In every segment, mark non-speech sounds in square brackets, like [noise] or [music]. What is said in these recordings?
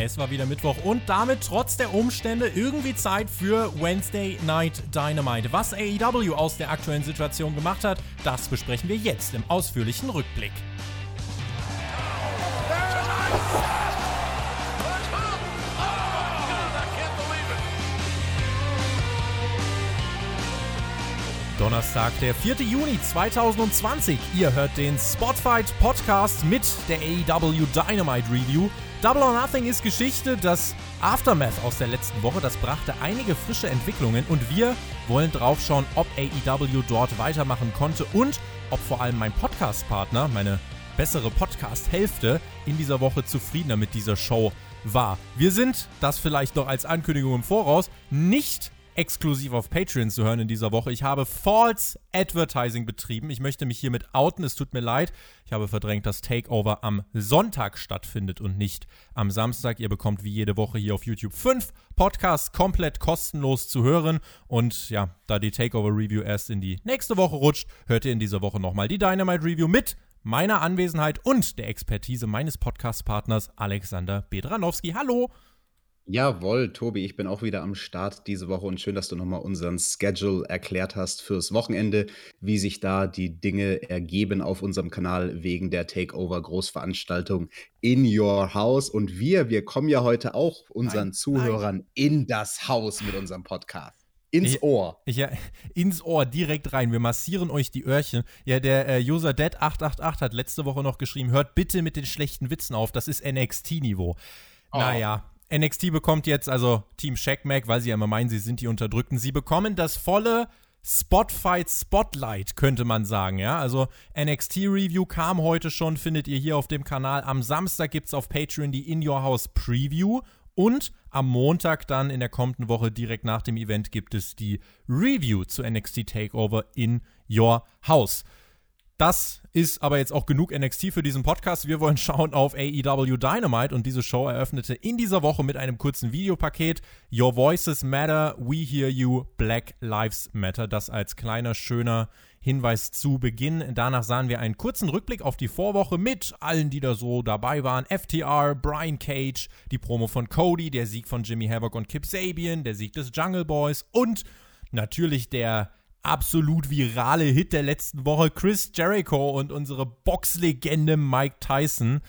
Es war wieder Mittwoch und damit trotz der Umstände irgendwie Zeit für Wednesday Night Dynamite. Was AEW aus der aktuellen Situation gemacht hat, das besprechen wir jetzt im ausführlichen Rückblick. Donnerstag, der 4. Juni 2020. Ihr hört den Spotfight Podcast mit der AEW Dynamite Review. Double or Nothing ist Geschichte, das Aftermath aus der letzten Woche, das brachte einige frische Entwicklungen und wir wollen draufschauen, ob AEW dort weitermachen konnte und ob vor allem mein Podcast-Partner, meine bessere Podcast-Hälfte, in dieser Woche zufriedener mit dieser Show war. Wir sind, das vielleicht noch als Ankündigung im Voraus, nicht exklusiv auf Patreon zu hören in dieser Woche. Ich habe False Advertising betrieben. Ich möchte mich hiermit outen. Es tut mir leid. Ich habe verdrängt, dass Takeover am Sonntag stattfindet und nicht am Samstag. Ihr bekommt wie jede Woche hier auf YouTube fünf Podcasts komplett kostenlos zu hören. Und ja, da die Takeover Review erst in die nächste Woche rutscht, hört ihr in dieser Woche nochmal die Dynamite Review mit meiner Anwesenheit und der Expertise meines Podcast-Partners Alexander Bedranowski. Hallo! Jawohl, Tobi, ich bin auch wieder am Start diese Woche und schön, dass du nochmal unseren Schedule erklärt hast fürs Wochenende, wie sich da die Dinge ergeben auf unserem Kanal wegen der Takeover-Großveranstaltung in Your House. Und wir, wir kommen ja heute auch unseren nein, Zuhörern nein. in das Haus mit unserem Podcast. Ins ich, Ohr. Ich, ja, ins Ohr, direkt rein. Wir massieren euch die Öhrchen. Ja, der äh, User Dead888 hat letzte Woche noch geschrieben, hört bitte mit den schlechten Witzen auf, das ist NXT-Niveau. Oh. Naja, NXT bekommt jetzt, also Team Shackmack, weil sie ja immer meinen, sie sind die Unterdrückten, sie bekommen das volle Spotfight Spotlight, könnte man sagen, ja. Also NXT Review kam heute schon, findet ihr hier auf dem Kanal. Am Samstag gibt es auf Patreon die In Your House Preview und am Montag dann in der kommenden Woche direkt nach dem Event gibt es die Review zu NXT Takeover in Your House. Das ist aber jetzt auch genug NXT für diesen Podcast. Wir wollen schauen auf AEW Dynamite und diese Show eröffnete in dieser Woche mit einem kurzen Videopaket. Your Voices Matter, We Hear You, Black Lives Matter. Das als kleiner, schöner Hinweis zu Beginn. Danach sahen wir einen kurzen Rückblick auf die Vorwoche mit allen, die da so dabei waren. FTR, Brian Cage, die Promo von Cody, der Sieg von Jimmy Havoc und Kip Sabian, der Sieg des Jungle Boys und natürlich der absolut virale Hit der letzten Woche, Chris Jericho und unsere Boxlegende Mike Tyson.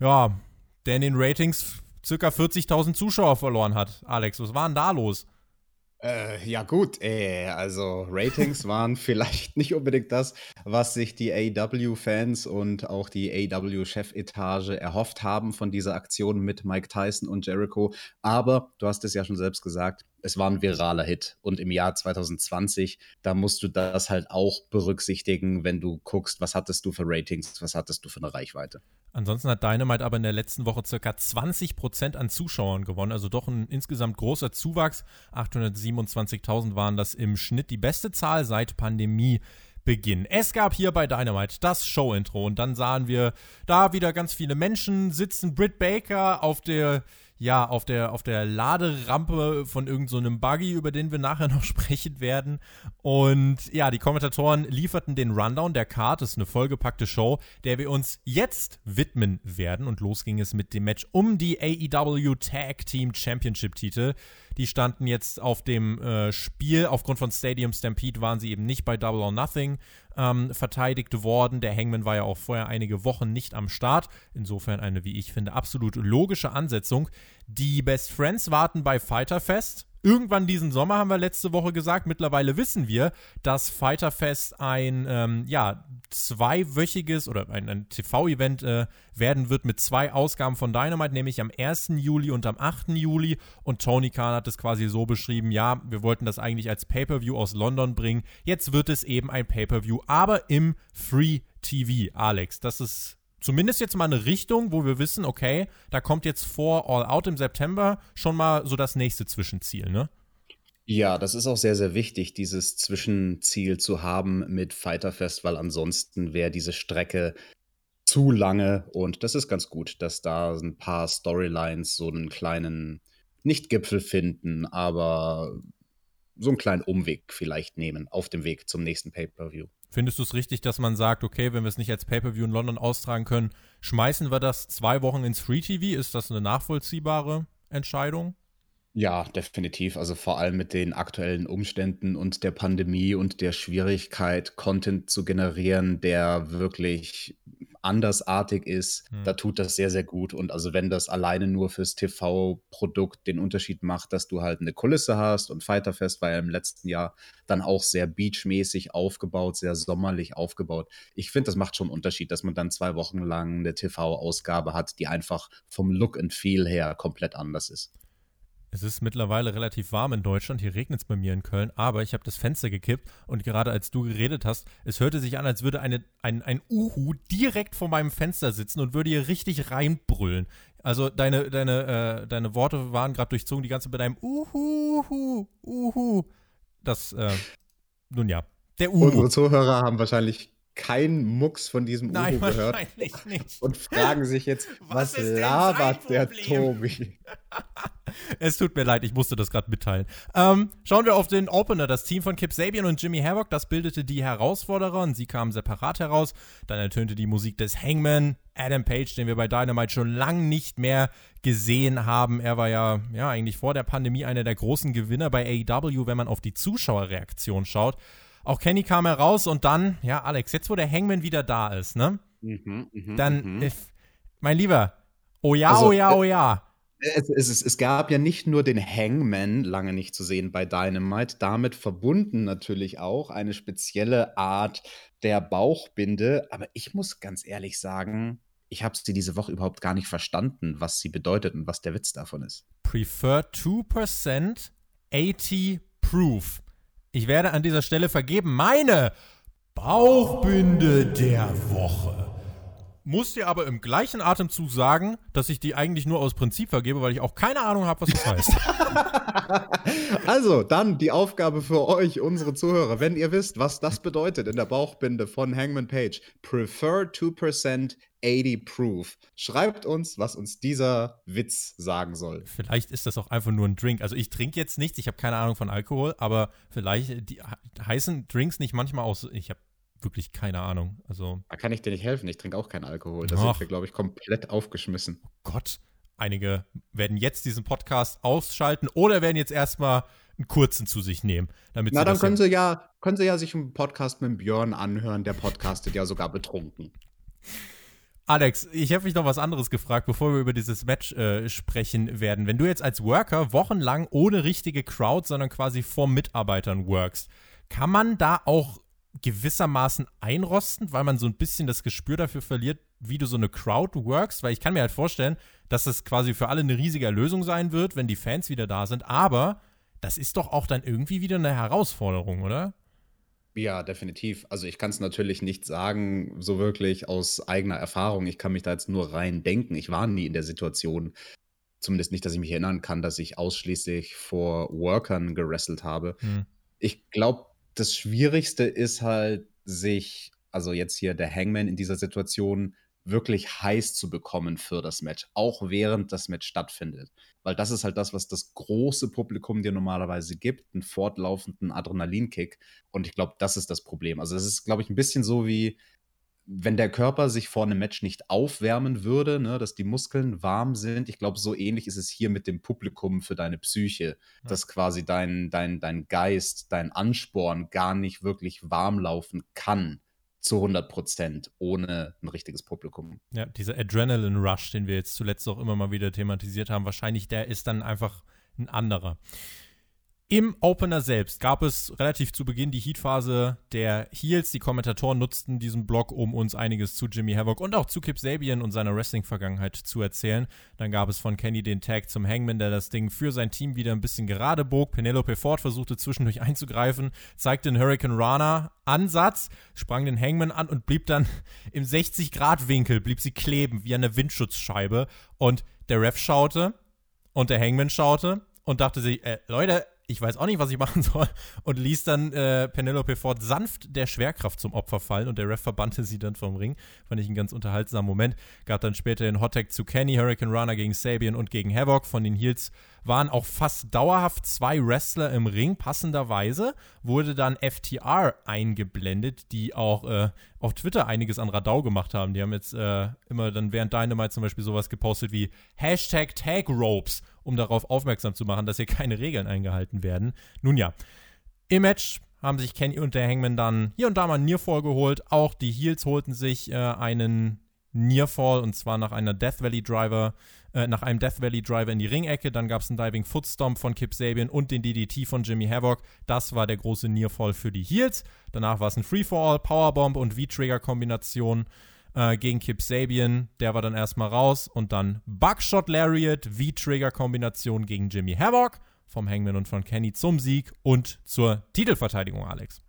Ja, der in den Ratings circa 40.000 Zuschauer verloren hat. Alex, was war denn da los? Äh, ja gut, äh, also Ratings [laughs] waren vielleicht nicht unbedingt das, was sich die AW-Fans und auch die AW-Chefetage erhofft haben von dieser Aktion mit Mike Tyson und Jericho. Aber du hast es ja schon selbst gesagt, es war ein viraler Hit. Und im Jahr 2020, da musst du das halt auch berücksichtigen, wenn du guckst, was hattest du für Ratings, was hattest du für eine Reichweite. Ansonsten hat Dynamite aber in der letzten Woche circa 20% an Zuschauern gewonnen, also doch ein insgesamt großer Zuwachs. 827.000 waren das im Schnitt, die beste Zahl seit Pandemie. Beginn. Es gab hier bei Dynamite das Show-Intro und dann sahen wir da wieder ganz viele Menschen sitzen. Britt Baker auf der ja, auf der, auf der Laderampe von irgendeinem so Buggy, über den wir nachher [laughs] noch sprechen werden. Und ja, die Kommentatoren lieferten den Rundown der Card. Das ist eine vollgepackte Show, der wir uns jetzt widmen werden. Und los ging es mit dem Match um die AEW Tag Team Championship Titel. Die standen jetzt auf dem äh, Spiel. Aufgrund von Stadium Stampede waren sie eben nicht bei Double or Nothing ähm, verteidigt worden. Der Hangman war ja auch vorher einige Wochen nicht am Start. Insofern eine, wie ich finde, absolut logische Ansetzung. Die Best Friends warten bei Fighter Fest. Irgendwann diesen Sommer haben wir letzte Woche gesagt. Mittlerweile wissen wir, dass Fighter Fest ein ähm, ja, zweiwöchiges oder ein, ein TV-Event äh, werden wird mit zwei Ausgaben von Dynamite, nämlich am 1. Juli und am 8. Juli. Und Tony Khan hat es quasi so beschrieben: Ja, wir wollten das eigentlich als Pay-Per-View aus London bringen. Jetzt wird es eben ein Pay-Per-View, aber im Free TV, Alex. Das ist zumindest jetzt mal eine Richtung, wo wir wissen, okay, da kommt jetzt vor All Out im September schon mal so das nächste Zwischenziel, ne? Ja, das ist auch sehr, sehr wichtig, dieses Zwischenziel zu haben mit Fighterfest, weil ansonsten wäre diese Strecke zu lange und das ist ganz gut, dass da ein paar Storylines so einen kleinen, nicht Gipfel finden, aber so einen kleinen Umweg vielleicht nehmen auf dem Weg zum nächsten Pay-Per-View. Findest du es richtig, dass man sagt, okay, wenn wir es nicht als Pay-Per-View in London austragen können, schmeißen wir das zwei Wochen ins Free TV? Ist das eine nachvollziehbare Entscheidung? Ja, definitiv. Also vor allem mit den aktuellen Umständen und der Pandemie und der Schwierigkeit, Content zu generieren, der wirklich andersartig ist, hm. da tut das sehr, sehr gut. Und also wenn das alleine nur fürs TV-Produkt den Unterschied macht, dass du halt eine Kulisse hast und Fighterfest war ja im letzten Jahr dann auch sehr beachmäßig aufgebaut, sehr sommerlich aufgebaut. Ich finde, das macht schon einen Unterschied, dass man dann zwei Wochen lang eine TV-Ausgabe hat, die einfach vom Look and Feel her komplett anders ist. Es ist mittlerweile relativ warm in Deutschland. Hier regnet es bei mir in Köln, aber ich habe das Fenster gekippt und gerade als du geredet hast, es hörte sich an, als würde eine, ein, ein Uhu direkt vor meinem Fenster sitzen und würde hier richtig reinbrüllen. Also deine, deine, äh, deine Worte waren gerade durchzogen, die ganze bei deinem Uhu, Uhu. Das, äh, nun ja, der Uhu. Unsere Zuhörer haben wahrscheinlich keinen Mucks von diesem Nein, Uhu gehört und fragen sich jetzt, [laughs] was, was labert der Tobi? [laughs] es tut mir leid, ich musste das gerade mitteilen. Ähm, schauen wir auf den Opener. Das Team von Kip Sabian und Jimmy Havoc, das bildete die Herausforderer und sie kamen separat heraus. Dann ertönte die Musik des Hangman, Adam Page, den wir bei Dynamite schon lange nicht mehr gesehen haben. Er war ja, ja eigentlich vor der Pandemie einer der großen Gewinner bei AEW, wenn man auf die Zuschauerreaktion schaut. Auch Kenny kam heraus und dann, ja, Alex, jetzt wo der Hangman wieder da ist, ne? Mhm, mh, dann, mh. If, mein Lieber, oh ja, also, oh ja, oh ja. Es, es, es, gab ja nicht nur den Hangman lange nicht zu sehen bei Dynamite, damit verbunden natürlich auch eine spezielle Art der Bauchbinde. Aber ich muss ganz ehrlich sagen, ich habe sie diese Woche überhaupt gar nicht verstanden, was sie bedeutet und was der Witz davon ist. Prefer 2% 80 Proof. Ich werde an dieser Stelle vergeben meine Bauchbinde der Woche. Muss dir aber im gleichen Atemzug sagen, dass ich die eigentlich nur aus Prinzip vergebe, weil ich auch keine Ahnung habe, was das heißt. [laughs] also, dann die Aufgabe für euch, unsere Zuhörer. Wenn ihr wisst, was das bedeutet in der Bauchbinde von Hangman Page, prefer 2% 80 Proof. Schreibt uns, was uns dieser Witz sagen soll. Vielleicht ist das auch einfach nur ein Drink. Also ich trinke jetzt nichts, ich habe keine Ahnung von Alkohol, aber vielleicht die, heißen Drinks nicht manchmal aus. Ich habe wirklich keine Ahnung. Also. Da kann ich dir nicht helfen. Ich trinke auch keinen Alkohol. Da sind wir, glaube ich, komplett aufgeschmissen. Oh Gott. Einige werden jetzt diesen Podcast ausschalten oder werden jetzt erstmal einen kurzen zu sich nehmen. Damit Na, dann können sie, ja, können sie ja sich einen Podcast mit Björn anhören. Der podcastet ja sogar betrunken. Alex, ich habe mich noch was anderes gefragt, bevor wir über dieses Match äh, sprechen werden. Wenn du jetzt als Worker wochenlang ohne richtige Crowd, sondern quasi vor Mitarbeitern workst, kann man da auch gewissermaßen einrosten, weil man so ein bisschen das Gespür dafür verliert, wie du so eine Crowd workst, weil ich kann mir halt vorstellen, dass es quasi für alle eine riesige Erlösung sein wird, wenn die Fans wieder da sind, aber das ist doch auch dann irgendwie wieder eine Herausforderung, oder? Ja, definitiv. Also ich kann es natürlich nicht sagen, so wirklich aus eigener Erfahrung. Ich kann mich da jetzt nur rein denken. Ich war nie in der Situation, zumindest nicht, dass ich mich erinnern kann, dass ich ausschließlich vor Workern gerasselt habe. Hm. Ich glaube, das Schwierigste ist halt, sich, also jetzt hier der Hangman in dieser Situation, wirklich heiß zu bekommen für das Match, auch während das Match stattfindet. Weil das ist halt das, was das große Publikum dir normalerweise gibt, einen fortlaufenden Adrenalinkick. Und ich glaube, das ist das Problem. Also es ist, glaube ich, ein bisschen so wie, wenn der Körper sich vor einem Match nicht aufwärmen würde, ne, dass die Muskeln warm sind, ich glaube, so ähnlich ist es hier mit dem Publikum für deine Psyche, ja. dass quasi dein, dein, dein Geist, dein Ansporn gar nicht wirklich warm laufen kann zu 100 Prozent ohne ein richtiges Publikum. Ja, dieser Adrenaline-Rush, den wir jetzt zuletzt auch immer mal wieder thematisiert haben, wahrscheinlich der ist dann einfach ein anderer. Im Opener selbst gab es relativ zu Beginn die Heatphase der Heels. Die Kommentatoren nutzten diesen Blog, um uns einiges zu Jimmy Havoc und auch zu Kip Sabian und seiner Wrestling-Vergangenheit zu erzählen. Dann gab es von Kenny den Tag zum Hangman, der das Ding für sein Team wieder ein bisschen gerade bog. Penelope Ford versuchte zwischendurch einzugreifen, zeigte den Hurricane Rana Ansatz, sprang den Hangman an und blieb dann [laughs] im 60-Grad-Winkel, blieb sie kleben wie eine Windschutzscheibe. Und der Ref schaute und der Hangman schaute und dachte sich, äh, Leute, ich weiß auch nicht, was ich machen soll und ließ dann äh, Penelope Ford sanft der Schwerkraft zum Opfer fallen und der Ref verbannte sie dann vom Ring. Fand ich einen ganz unterhaltsamen Moment. Gab dann später den Hottag zu Kenny, Hurricane Runner gegen Sabian und gegen Havoc. Von den Heels waren auch fast dauerhaft zwei Wrestler im Ring. Passenderweise wurde dann FTR eingeblendet, die auch äh, auf Twitter einiges an Radau gemacht haben. Die haben jetzt äh, immer dann während Dynamite zum Beispiel sowas gepostet wie Hashtag Tag Ropes um darauf aufmerksam zu machen, dass hier keine Regeln eingehalten werden. Nun ja, im Match haben sich Kenny und der Hangman dann hier und da mal einen Nearfall geholt. Auch die Heels holten sich äh, einen Nearfall und zwar nach einer Death Valley Driver, äh, nach einem Death Valley Driver in die Ringecke. Dann gab es einen Diving Footstomp von Kip Sabian und den DDT von Jimmy Havoc. Das war der große Nearfall für die Heels. Danach war es ein Free-for-All, Powerbomb und V-Trigger-Kombination äh, gegen Kip Sabian. Der war dann erstmal raus. Und dann Buckshot Lariat, V-Trigger-Kombination gegen Jimmy Havoc vom Hangman und von Kenny zum Sieg und zur Titelverteidigung, Alex.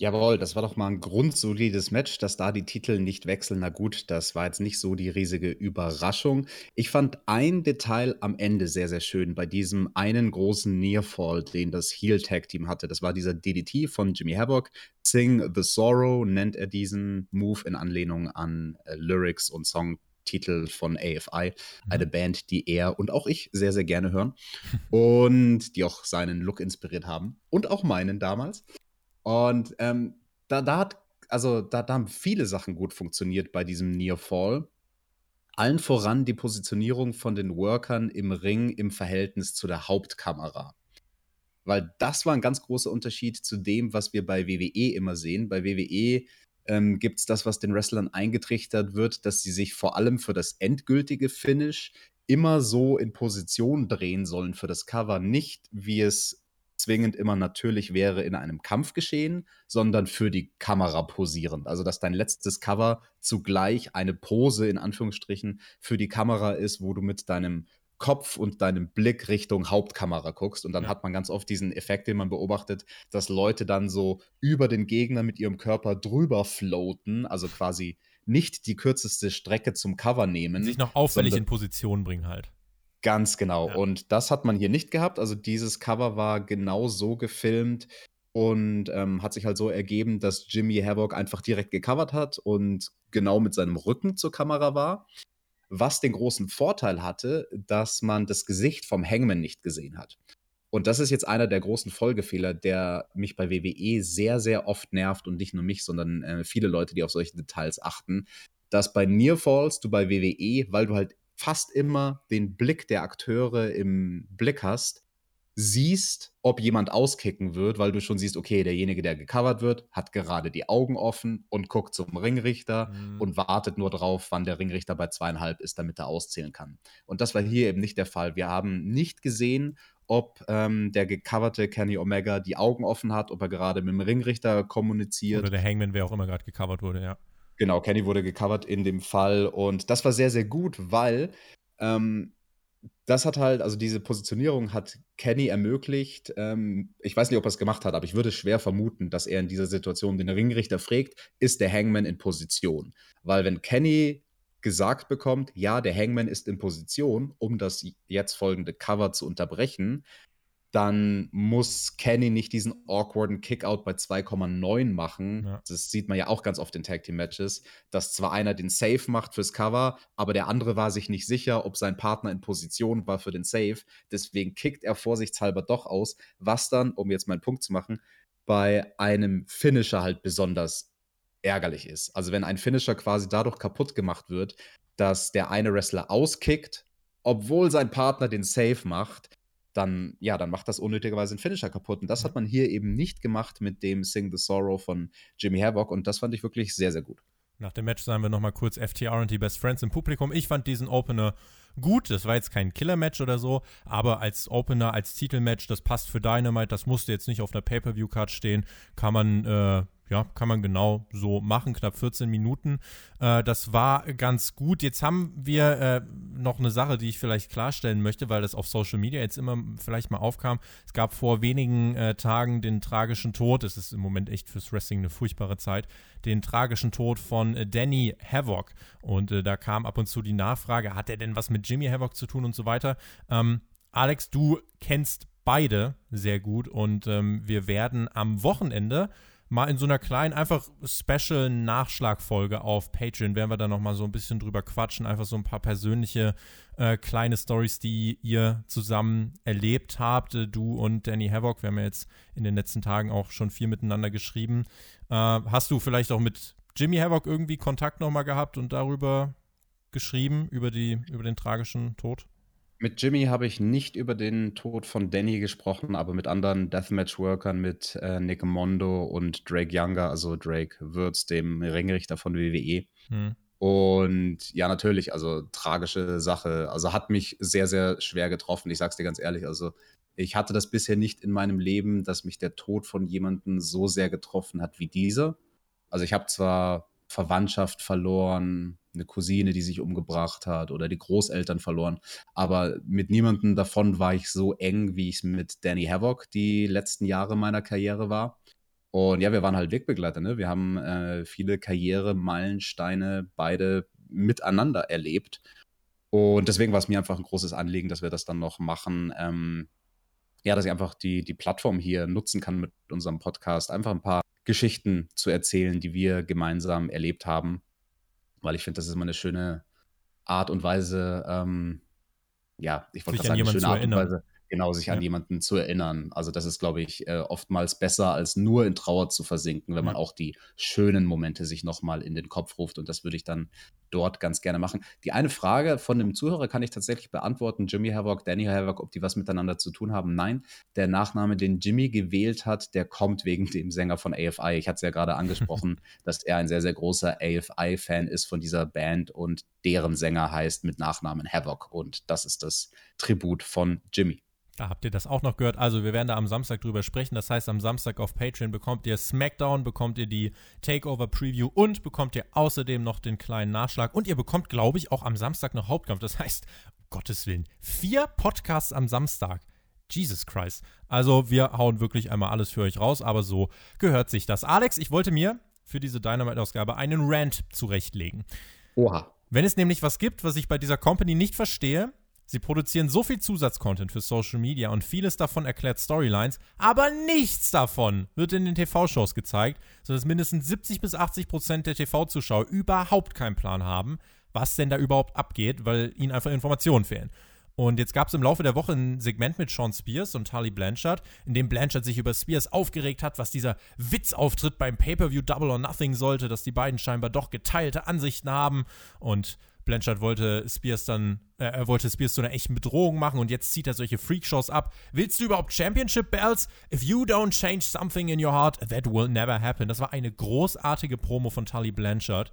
Jawohl, das war doch mal ein grundsolides Match, dass da die Titel nicht wechseln. Na gut, das war jetzt nicht so die riesige Überraschung. Ich fand ein Detail am Ende sehr, sehr schön bei diesem einen großen Nearfall, den das Heel Tag Team hatte. Das war dieser DDT von Jimmy Havoc. Sing the Sorrow nennt er diesen Move in Anlehnung an äh, Lyrics und Songtitel von AFI, mhm. eine Band, die er und auch ich sehr, sehr gerne hören [laughs] und die auch seinen Look inspiriert haben und auch meinen damals. Und ähm, da, da hat, also da, da haben viele Sachen gut funktioniert bei diesem Near Fall. Allen voran die Positionierung von den Workern im Ring im Verhältnis zu der Hauptkamera. Weil das war ein ganz großer Unterschied zu dem, was wir bei WWE immer sehen. Bei WWE ähm, gibt es das, was den Wrestlern eingetrichtert wird, dass sie sich vor allem für das endgültige Finish immer so in Position drehen sollen für das Cover, nicht wie es zwingend immer natürlich wäre in einem Kampf geschehen, sondern für die Kamera posierend. Also, dass dein letztes Cover zugleich eine Pose in Anführungsstrichen für die Kamera ist, wo du mit deinem Kopf und deinem Blick Richtung Hauptkamera guckst. Und dann ja. hat man ganz oft diesen Effekt, den man beobachtet, dass Leute dann so über den Gegner mit ihrem Körper drüber floaten, also quasi nicht die kürzeste Strecke zum Cover nehmen. Sich noch auffällig in Position bringen halt. Ganz genau. Ja. Und das hat man hier nicht gehabt. Also dieses Cover war genau so gefilmt und ähm, hat sich halt so ergeben, dass Jimmy Havoc einfach direkt gecovert hat und genau mit seinem Rücken zur Kamera war. Was den großen Vorteil hatte, dass man das Gesicht vom Hangman nicht gesehen hat. Und das ist jetzt einer der großen Folgefehler, der mich bei WWE sehr, sehr oft nervt und nicht nur mich, sondern äh, viele Leute, die auf solche Details achten, dass bei Nearfalls du bei WWE, weil du halt fast immer den Blick der Akteure im Blick hast, siehst, ob jemand auskicken wird, weil du schon siehst, okay, derjenige, der gecovert wird, hat gerade die Augen offen und guckt zum Ringrichter mhm. und wartet nur drauf, wann der Ringrichter bei zweieinhalb ist, damit er auszählen kann. Und das war hier eben nicht der Fall. Wir haben nicht gesehen, ob ähm, der gecoverte Kenny Omega die Augen offen hat, ob er gerade mit dem Ringrichter kommuniziert. Oder der Hangman, wer auch immer gerade gecovert wurde, ja. Genau, Kenny wurde gecovert in dem Fall und das war sehr, sehr gut, weil ähm, das hat halt, also diese Positionierung hat Kenny ermöglicht. Ähm, ich weiß nicht, ob er es gemacht hat, aber ich würde schwer vermuten, dass er in dieser Situation den Ringrichter fragt, ist der Hangman in Position? Weil wenn Kenny gesagt bekommt, ja, der Hangman ist in Position, um das jetzt folgende Cover zu unterbrechen, dann muss Kenny nicht diesen awkwarden Kickout bei 2,9 machen. Ja. Das sieht man ja auch ganz oft in Tag Team Matches, dass zwar einer den Save macht fürs Cover, aber der andere war sich nicht sicher, ob sein Partner in Position war für den Save. Deswegen kickt er vorsichtshalber doch aus, was dann, um jetzt meinen Punkt zu machen, bei einem Finisher halt besonders ärgerlich ist. Also wenn ein Finisher quasi dadurch kaputt gemacht wird, dass der eine Wrestler auskickt, obwohl sein Partner den Save macht, dann, ja, dann macht das unnötigerweise den Finisher kaputt. Und das hat man hier eben nicht gemacht mit dem Sing the Sorrow von Jimmy Havoc. Und das fand ich wirklich sehr, sehr gut. Nach dem Match sahen wir nochmal kurz FTR und die Best Friends im Publikum. Ich fand diesen Opener gut. Das war jetzt kein Killer-Match oder so, aber als Opener, als Titelmatch, das passt für Dynamite. Das musste jetzt nicht auf einer Pay-Per-View-Card stehen. Kann man äh, ja, kann man genau so machen, knapp 14 Minuten. Äh, das war ganz gut. Jetzt haben wir äh, noch eine Sache, die ich vielleicht klarstellen möchte, weil das auf Social Media jetzt immer vielleicht mal aufkam. Es gab vor wenigen äh, Tagen den tragischen Tod, es ist im Moment echt fürs Wrestling eine furchtbare Zeit, den tragischen Tod von äh, Danny Havoc. Und äh, da kam ab und zu die Nachfrage, hat er denn was mit Jimmy Havoc zu tun und so weiter. Ähm, Alex, du kennst beide sehr gut und ähm, wir werden am Wochenende mal in so einer kleinen, einfach Special-Nachschlagfolge auf Patreon werden wir da nochmal so ein bisschen drüber quatschen, einfach so ein paar persönliche äh, kleine Stories, die ihr zusammen erlebt habt, äh, du und Danny Havoc. Wir haben ja jetzt in den letzten Tagen auch schon viel miteinander geschrieben. Äh, hast du vielleicht auch mit Jimmy Havoc irgendwie Kontakt nochmal gehabt und darüber geschrieben, über, die, über den tragischen Tod? Mit Jimmy habe ich nicht über den Tod von Danny gesprochen, aber mit anderen Deathmatch-Workern, mit äh, Nick Mondo und Drake Younger, also Drake Würz, dem Ringrichter von WWE. Hm. Und ja, natürlich, also tragische Sache. Also hat mich sehr, sehr schwer getroffen. Ich sag's dir ganz ehrlich. Also ich hatte das bisher nicht in meinem Leben, dass mich der Tod von jemandem so sehr getroffen hat wie dieser. Also ich habe zwar Verwandtschaft verloren, eine Cousine, die sich umgebracht hat oder die Großeltern verloren. Aber mit niemandem davon war ich so eng, wie ich es mit Danny Havoc die letzten Jahre meiner Karriere war. Und ja, wir waren halt Wegbegleiter. Ne? Wir haben äh, viele Karrieremeilensteine beide miteinander erlebt. Und deswegen war es mir einfach ein großes Anliegen, dass wir das dann noch machen. Ähm, ja, dass ich einfach die, die Plattform hier nutzen kann mit unserem Podcast, einfach ein paar Geschichten zu erzählen, die wir gemeinsam erlebt haben weil ich finde, das ist immer eine schöne Art und Weise, ähm, ja, ich wollte sagen, eine schöne Art und Weise, genau, sich ja. an jemanden zu erinnern. Also das ist, glaube ich, äh, oftmals besser, als nur in Trauer zu versinken, wenn man auch die schönen Momente sich nochmal in den Kopf ruft. Und das würde ich dann dort ganz gerne machen. Die eine Frage von dem Zuhörer kann ich tatsächlich beantworten. Jimmy Havoc, Danny Havoc, ob die was miteinander zu tun haben. Nein, der Nachname, den Jimmy gewählt hat, der kommt wegen [laughs] dem Sänger von AFI. Ich hatte es ja gerade angesprochen, [laughs] dass er ein sehr, sehr großer AFI-Fan ist von dieser Band und deren Sänger heißt mit Nachnamen Havoc. Und das ist das Tribut von Jimmy. Da habt ihr das auch noch gehört. Also wir werden da am Samstag drüber sprechen. Das heißt, am Samstag auf Patreon bekommt ihr SmackDown, bekommt ihr die Takeover-Preview und bekommt ihr außerdem noch den kleinen Nachschlag. Und ihr bekommt, glaube ich, auch am Samstag noch Hauptkampf. Das heißt, um Gottes Willen, vier Podcasts am Samstag. Jesus Christ. Also wir hauen wirklich einmal alles für euch raus, aber so gehört sich das. Alex, ich wollte mir für diese Dynamite-Ausgabe einen Rant zurechtlegen. Oha. Wenn es nämlich was gibt, was ich bei dieser Company nicht verstehe, Sie produzieren so viel Zusatzcontent für Social Media und vieles davon erklärt Storylines, aber nichts davon wird in den TV-Shows gezeigt, sodass mindestens 70 bis 80 Prozent der TV-Zuschauer überhaupt keinen Plan haben, was denn da überhaupt abgeht, weil ihnen einfach Informationen fehlen. Und jetzt gab es im Laufe der Woche ein Segment mit Sean Spears und Harley Blanchard, in dem Blanchard sich über Spears aufgeregt hat, was dieser Witzauftritt beim Pay-Per-View Double or Nothing sollte, dass die beiden scheinbar doch geteilte Ansichten haben. Und Blanchard wollte Spears dann, äh, er wollte Spears zu einer echten Bedrohung machen und jetzt zieht er solche Freakshows ab. Willst du überhaupt Championship Bells? If you don't change something in your heart, that will never happen. Das war eine großartige Promo von Tully Blanchard.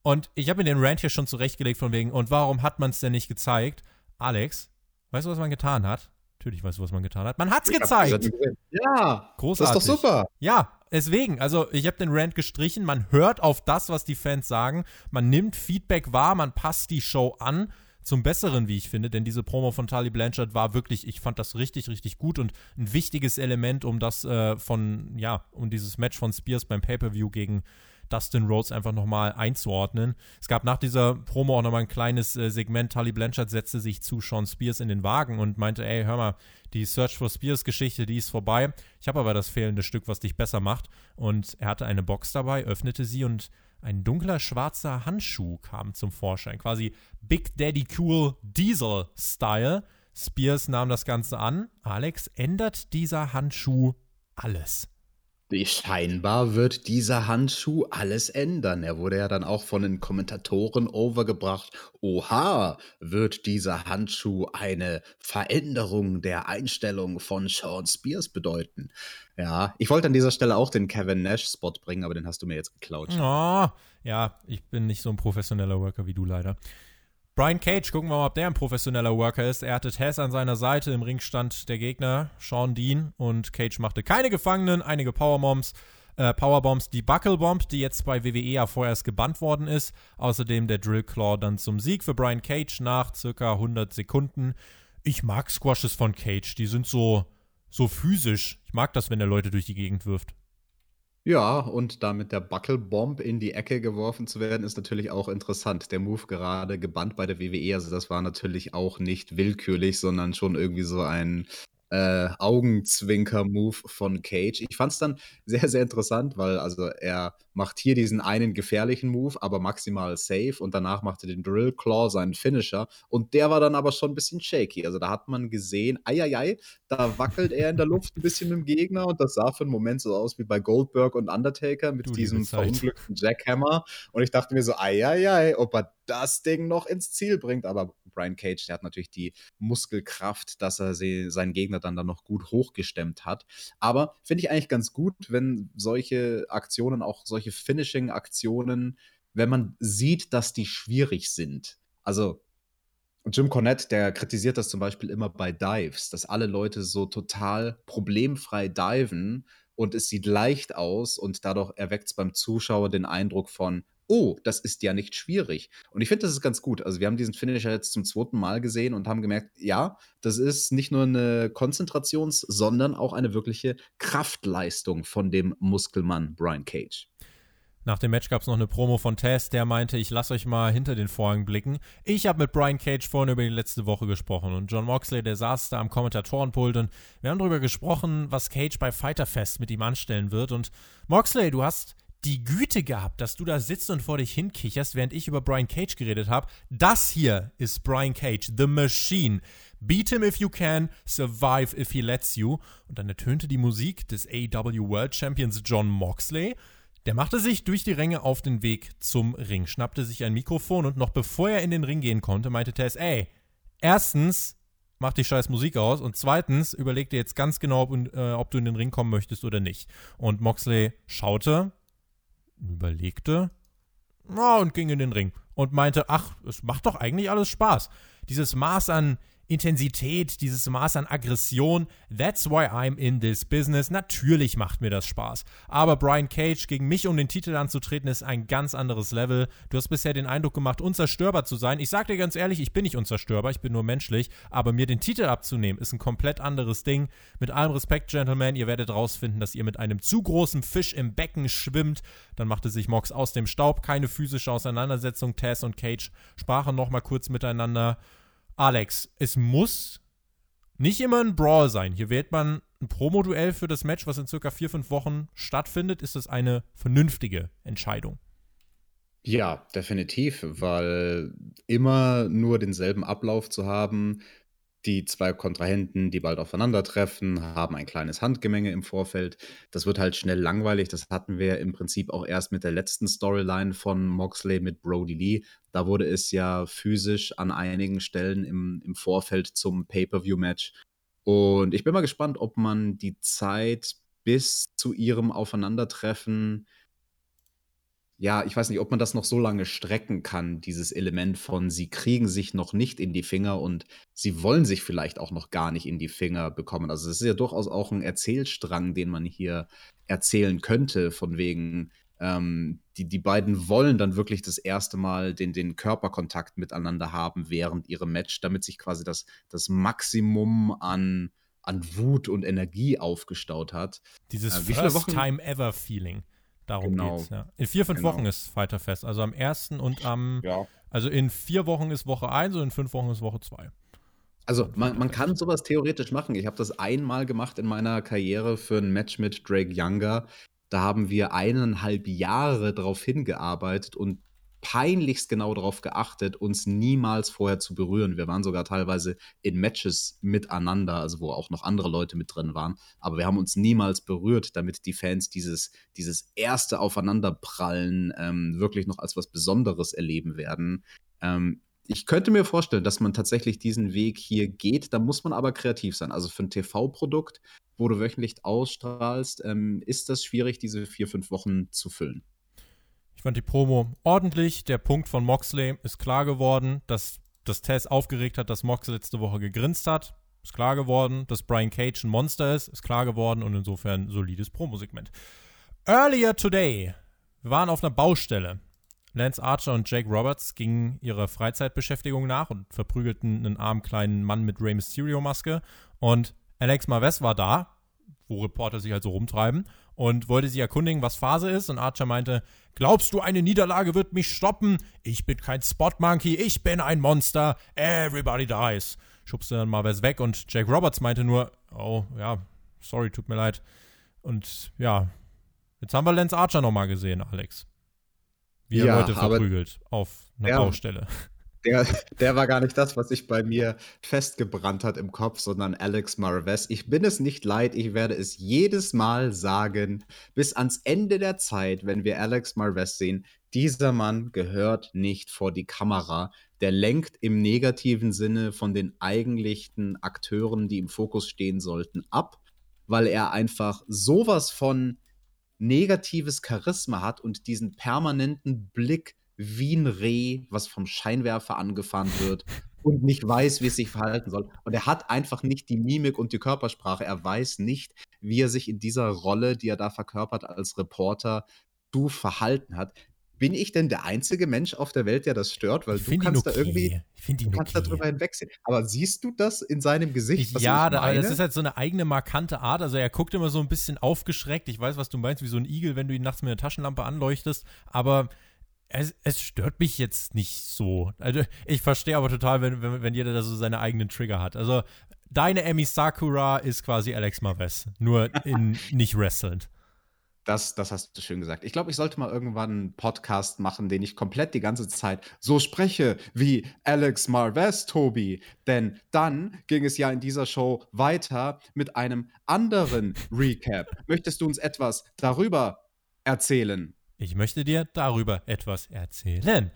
Und ich habe mir den Rant hier schon zurechtgelegt von wegen, und warum hat man es denn nicht gezeigt? Alex, weißt du, was man getan hat? Natürlich weißt du, was man getan hat. Man hat's ich gezeigt. Ja, großartig. Das ist doch super. Ja, deswegen. Also ich habe den Rant gestrichen. Man hört auf das, was die Fans sagen. Man nimmt Feedback wahr. Man passt die Show an zum Besseren, wie ich finde, denn diese Promo von Tali Blanchard war wirklich, ich fand das richtig, richtig gut und ein wichtiges Element, um das äh, von, ja, um dieses Match von Spears beim Pay-Per-View gegen Dustin Rhodes einfach nochmal einzuordnen. Es gab nach dieser Promo auch nochmal ein kleines äh, Segment. Tully Blanchard setzte sich zu Sean Spears in den Wagen und meinte, ey, hör mal, die Search for Spears Geschichte, die ist vorbei. Ich habe aber das fehlende Stück, was dich besser macht. Und er hatte eine Box dabei, öffnete sie und ein dunkler schwarzer Handschuh kam zum Vorschein. Quasi Big Daddy Cool Diesel Style. Spears nahm das Ganze an. Alex, ändert dieser Handschuh alles? Scheinbar wird dieser Handschuh alles ändern. Er wurde ja dann auch von den Kommentatoren overgebracht. Oha, wird dieser Handschuh eine Veränderung der Einstellung von Sean Spears bedeuten? Ja, ich wollte an dieser Stelle auch den Kevin Nash-Spot bringen, aber den hast du mir jetzt geklaut. Oh, ja, ich bin nicht so ein professioneller Worker wie du leider. Brian Cage, gucken wir mal, ob der ein professioneller Worker ist. Er hatte Tess an seiner Seite, im Ring stand der Gegner, Sean Dean, und Cage machte keine Gefangenen, einige Powerbombs, äh, Powerbombs, die Buckelbomb, die jetzt bei WWE ja vorerst gebannt worden ist. Außerdem der Drill Claw dann zum Sieg für Brian Cage nach circa 100 Sekunden. Ich mag Squashes von Cage, die sind so, so physisch. Ich mag das, wenn er Leute durch die Gegend wirft. Ja, und da mit der Buckelbomb in die Ecke geworfen zu werden, ist natürlich auch interessant. Der Move gerade gebannt bei der WWE, also das war natürlich auch nicht willkürlich, sondern schon irgendwie so ein äh, Augenzwinker-Move von Cage. Ich fand es dann [laughs] sehr, sehr interessant, weil also er macht hier diesen einen gefährlichen Move, aber maximal safe. Und danach macht er den Drill Claw, seinen Finisher. Und der war dann aber schon ein bisschen shaky. Also da hat man gesehen, eieiei, da wackelt er in der Luft ein bisschen mit dem Gegner. Und das sah für einen Moment so aus wie bei Goldberg und Undertaker mit du, diesem verunglückten Jackhammer. Und ich dachte mir so, eieiei, ob er das Ding noch ins Ziel bringt, aber Brian Cage, der hat natürlich die Muskelkraft, dass er sie, seinen Gegner dann, dann noch gut hochgestemmt hat. Aber finde ich eigentlich ganz gut, wenn solche Aktionen, auch solche Finishing-Aktionen, wenn man sieht, dass die schwierig sind. Also Jim Cornette, der kritisiert das zum Beispiel immer bei Dives, dass alle Leute so total problemfrei diven und es sieht leicht aus und dadurch erweckt es beim Zuschauer den Eindruck von, oh, das ist ja nicht schwierig. Und ich finde, das ist ganz gut. Also wir haben diesen Finisher jetzt zum zweiten Mal gesehen und haben gemerkt, ja, das ist nicht nur eine Konzentrations-, sondern auch eine wirkliche Kraftleistung von dem Muskelmann Brian Cage. Nach dem Match gab es noch eine Promo von Tess, der meinte, ich lasse euch mal hinter den Vorhang blicken. Ich habe mit Brian Cage vorhin über die letzte Woche gesprochen und John Moxley, der saß da am Kommentatorenpult und wir haben darüber gesprochen, was Cage bei Fighter Fest mit ihm anstellen wird. Und Moxley, du hast die Güte gehabt, dass du da sitzt und vor dich hinkicherst, während ich über Brian Cage geredet habe. Das hier ist Brian Cage, The Machine. Beat him if you can, survive if he lets you. Und dann ertönte die Musik des AEW World Champions John Moxley. Der machte sich durch die Ränge auf den Weg zum Ring, schnappte sich ein Mikrofon und noch bevor er in den Ring gehen konnte, meinte Tess, ey, erstens, mach die scheiß Musik aus und zweitens, überleg dir jetzt ganz genau, ob, äh, ob du in den Ring kommen möchtest oder nicht. Und Moxley schaute, überlegte oh, und ging in den Ring und meinte, ach, es macht doch eigentlich alles Spaß. Dieses Maß an Intensität, dieses Maß an Aggression. That's why I'm in this business. Natürlich macht mir das Spaß. Aber Brian Cage gegen mich um den Titel anzutreten, ist ein ganz anderes Level. Du hast bisher den Eindruck gemacht, unzerstörbar zu sein. Ich sag dir ganz ehrlich, ich bin nicht unzerstörbar, ich bin nur menschlich. Aber mir den Titel abzunehmen, ist ein komplett anderes Ding. Mit allem Respekt, Gentlemen, ihr werdet rausfinden, dass ihr mit einem zu großen Fisch im Becken schwimmt. Dann machte sich Mox aus dem Staub. Keine physische Auseinandersetzung. Tess und Cage sprachen nochmal kurz miteinander. Alex, es muss nicht immer ein Brawl sein. Hier wählt man ein Promo-Duell für das Match, was in circa vier, fünf Wochen stattfindet. Ist das eine vernünftige Entscheidung? Ja, definitiv, weil immer nur denselben Ablauf zu haben, die zwei Kontrahenten, die bald aufeinandertreffen, haben ein kleines Handgemenge im Vorfeld. Das wird halt schnell langweilig. Das hatten wir im Prinzip auch erst mit der letzten Storyline von Moxley mit Brody Lee. Da wurde es ja physisch an einigen Stellen im, im Vorfeld zum Pay-per-view-Match. Und ich bin mal gespannt, ob man die Zeit bis zu ihrem Aufeinandertreffen ja, ich weiß nicht, ob man das noch so lange strecken kann, dieses Element von, sie kriegen sich noch nicht in die Finger und sie wollen sich vielleicht auch noch gar nicht in die Finger bekommen. Also es ist ja durchaus auch ein Erzählstrang, den man hier erzählen könnte, von wegen, ähm, die, die beiden wollen dann wirklich das erste Mal den, den Körperkontakt miteinander haben während ihrem Match, damit sich quasi das, das Maximum an, an Wut und Energie aufgestaut hat. Dieses äh, First-Time-Ever-Feeling. Darum genau. geht's, ja. In vier, fünf genau. Wochen ist Fighter Fest. Also am ersten und am. Ja. Also in vier Wochen ist Woche 1 und in fünf Wochen ist Woche 2. Also man, man kann sowas theoretisch machen. Ich habe das einmal gemacht in meiner Karriere für ein Match mit Drake Younger. Da haben wir eineinhalb Jahre darauf hingearbeitet und peinlichst genau darauf geachtet, uns niemals vorher zu berühren. Wir waren sogar teilweise in Matches miteinander, also wo auch noch andere Leute mit drin waren. Aber wir haben uns niemals berührt, damit die Fans dieses, dieses erste Aufeinanderprallen ähm, wirklich noch als was Besonderes erleben werden. Ähm, ich könnte mir vorstellen, dass man tatsächlich diesen Weg hier geht. Da muss man aber kreativ sein. Also für ein TV-Produkt, wo du wöchentlich ausstrahlst, ähm, ist das schwierig, diese vier, fünf Wochen zu füllen. Ich fand die Promo ordentlich. Der Punkt von Moxley ist klar geworden, dass das Tess aufgeregt hat, dass Mox letzte Woche gegrinst hat. Ist klar geworden, dass Brian Cage ein Monster ist. Ist klar geworden und insofern solides Promosegment. Earlier today, wir waren auf einer Baustelle. Lance Archer und Jake Roberts gingen ihrer Freizeitbeschäftigung nach und verprügelten einen armen kleinen Mann mit Rey Mysterio-Maske. Und Alex Marves war da, wo Reporter sich also rumtreiben und wollte sie erkundigen, was Phase ist. Und Archer meinte, glaubst du, eine Niederlage wird mich stoppen? Ich bin kein Spot Monkey, ich bin ein Monster. Everybody dies. schubste dann Marvez weg und Jake Roberts meinte nur, oh ja, sorry, tut mir leid. Und ja, jetzt haben wir Lance Archer nochmal gesehen, Alex. Wie er ja, Leute verprügelt auf einer ja, Baustelle. Der, [laughs] der war gar nicht das, was sich bei mir festgebrannt hat im Kopf, sondern Alex Marvez. Ich bin es nicht leid, ich werde es jedes Mal sagen, bis ans Ende der Zeit, wenn wir Alex Marvez sehen, dieser Mann gehört nicht vor die Kamera. Der lenkt im negativen Sinne von den eigentlichen Akteuren, die im Fokus stehen sollten, ab, weil er einfach sowas von negatives Charisma hat und diesen permanenten Blick wie ein Reh, was vom Scheinwerfer angefahren wird und nicht weiß, wie es sich verhalten soll. Und er hat einfach nicht die Mimik und die Körpersprache. Er weiß nicht, wie er sich in dieser Rolle, die er da verkörpert als Reporter, zu verhalten hat. Bin ich denn der einzige Mensch auf der Welt, der das stört? Weil du kannst okay. da irgendwie, du kannst okay. darüber hinwegsehen. Aber siehst du das in seinem Gesicht? ja, da, das ist halt so eine eigene markante Art. Also er guckt immer so ein bisschen aufgeschreckt. Ich weiß, was du meinst, wie so ein Igel, wenn du ihn nachts mit einer Taschenlampe anleuchtest. Aber es, es, stört mich jetzt nicht so. Also ich verstehe aber total, wenn, wenn, wenn jeder da so seine eigenen Trigger hat. Also deine Emi Sakura ist quasi Alex Marvez, nur in [laughs] nicht wrestlend. Das, das hast du schön gesagt. Ich glaube, ich sollte mal irgendwann einen Podcast machen, den ich komplett die ganze Zeit so spreche wie Alex Marvez, Tobi. Denn dann ging es ja in dieser Show weiter mit einem anderen Recap. [laughs] Möchtest du uns etwas darüber erzählen? Ich möchte dir darüber etwas erzählen.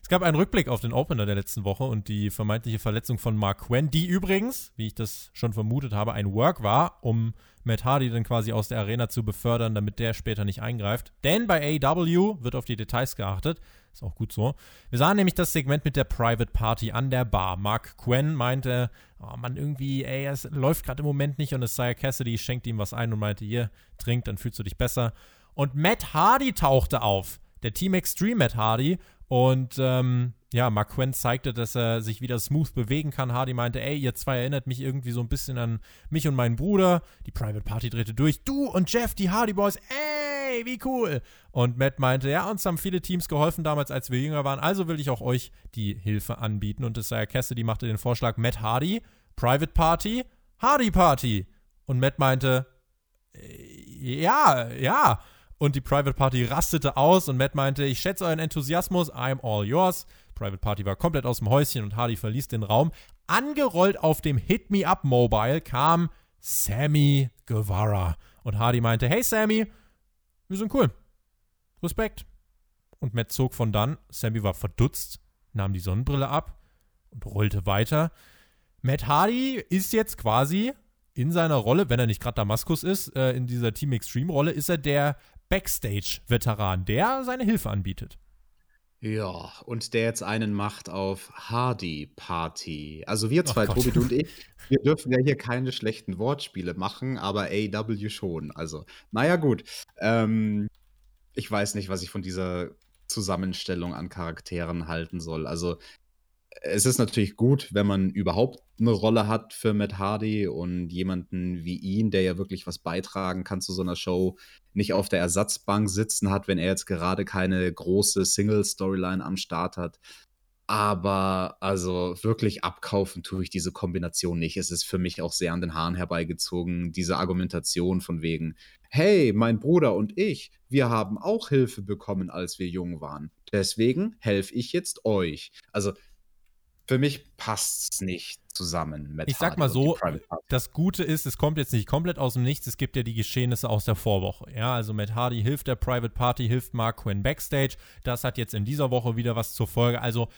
Es gab einen Rückblick auf den Opener der letzten Woche und die vermeintliche Verletzung von Mark Quinn, die übrigens, wie ich das schon vermutet habe, ein Work war, um Matt Hardy dann quasi aus der Arena zu befördern, damit der später nicht eingreift. Denn bei AEW wird auf die Details geachtet. Ist auch gut so. Wir sahen nämlich das Segment mit der Private Party an der Bar. Mark Quinn meinte, oh man, irgendwie, ey, es läuft gerade im Moment nicht und Isaiah Cassidy schenkt ihm was ein und meinte, hier, trink, dann fühlst du dich besser. Und Matt Hardy tauchte auf. Der Team Extreme Matt Hardy. Und ähm, ja, Mark Quinn zeigte, dass er sich wieder smooth bewegen kann. Hardy meinte, ey, ihr zwei erinnert mich irgendwie so ein bisschen an mich und meinen Bruder. Die Private Party drehte durch. Du und Jeff, die Hardy Boys, ey, wie cool. Und Matt meinte, ja, uns haben viele Teams geholfen damals, als wir jünger waren. Also will ich auch euch die Hilfe anbieten. Und Isaiah Cassidy machte den Vorschlag, Matt Hardy, Private Party, Hardy Party. Und Matt meinte, äh, ja, ja. Und die Private Party rastete aus und Matt meinte, ich schätze euren Enthusiasmus, I'm all yours. Private Party war komplett aus dem Häuschen und Hardy verließ den Raum. Angerollt auf dem Hit Me Up Mobile kam Sammy Guevara. Und Hardy meinte, hey Sammy, wir sind cool. Respekt. Und Matt zog von dann. Sammy war verdutzt, nahm die Sonnenbrille ab und rollte weiter. Matt Hardy ist jetzt quasi in seiner Rolle, wenn er nicht gerade Damaskus ist, äh, in dieser Team Extreme Rolle, ist er der Backstage-Veteran, der seine Hilfe anbietet. Ja, und der jetzt einen macht auf Hardy Party. Also wir zwei, Tobi, du und ich, [laughs] wir dürfen ja hier keine schlechten Wortspiele machen, aber AW schon. Also, naja, gut. Ähm, ich weiß nicht, was ich von dieser Zusammenstellung an Charakteren halten soll. Also es ist natürlich gut, wenn man überhaupt eine Rolle hat für Matt Hardy und jemanden wie ihn, der ja wirklich was beitragen kann zu so einer Show, nicht auf der Ersatzbank sitzen hat, wenn er jetzt gerade keine große Single-Storyline am Start hat. Aber also wirklich abkaufen tue ich diese Kombination nicht. Es ist für mich auch sehr an den Haaren herbeigezogen, diese Argumentation von wegen, hey, mein Bruder und ich, wir haben auch Hilfe bekommen, als wir jung waren. Deswegen helfe ich jetzt euch. Also für mich passt es nicht zusammen. ich sag mal so, das Gute ist, es kommt jetzt nicht komplett aus dem Nichts, es gibt ja die Geschehnisse aus der Vorwoche. Ja, also Matt Hardy hilft der Private Party, hilft Mark Quinn Backstage. Das hat jetzt in dieser Woche wieder was zur Folge. Also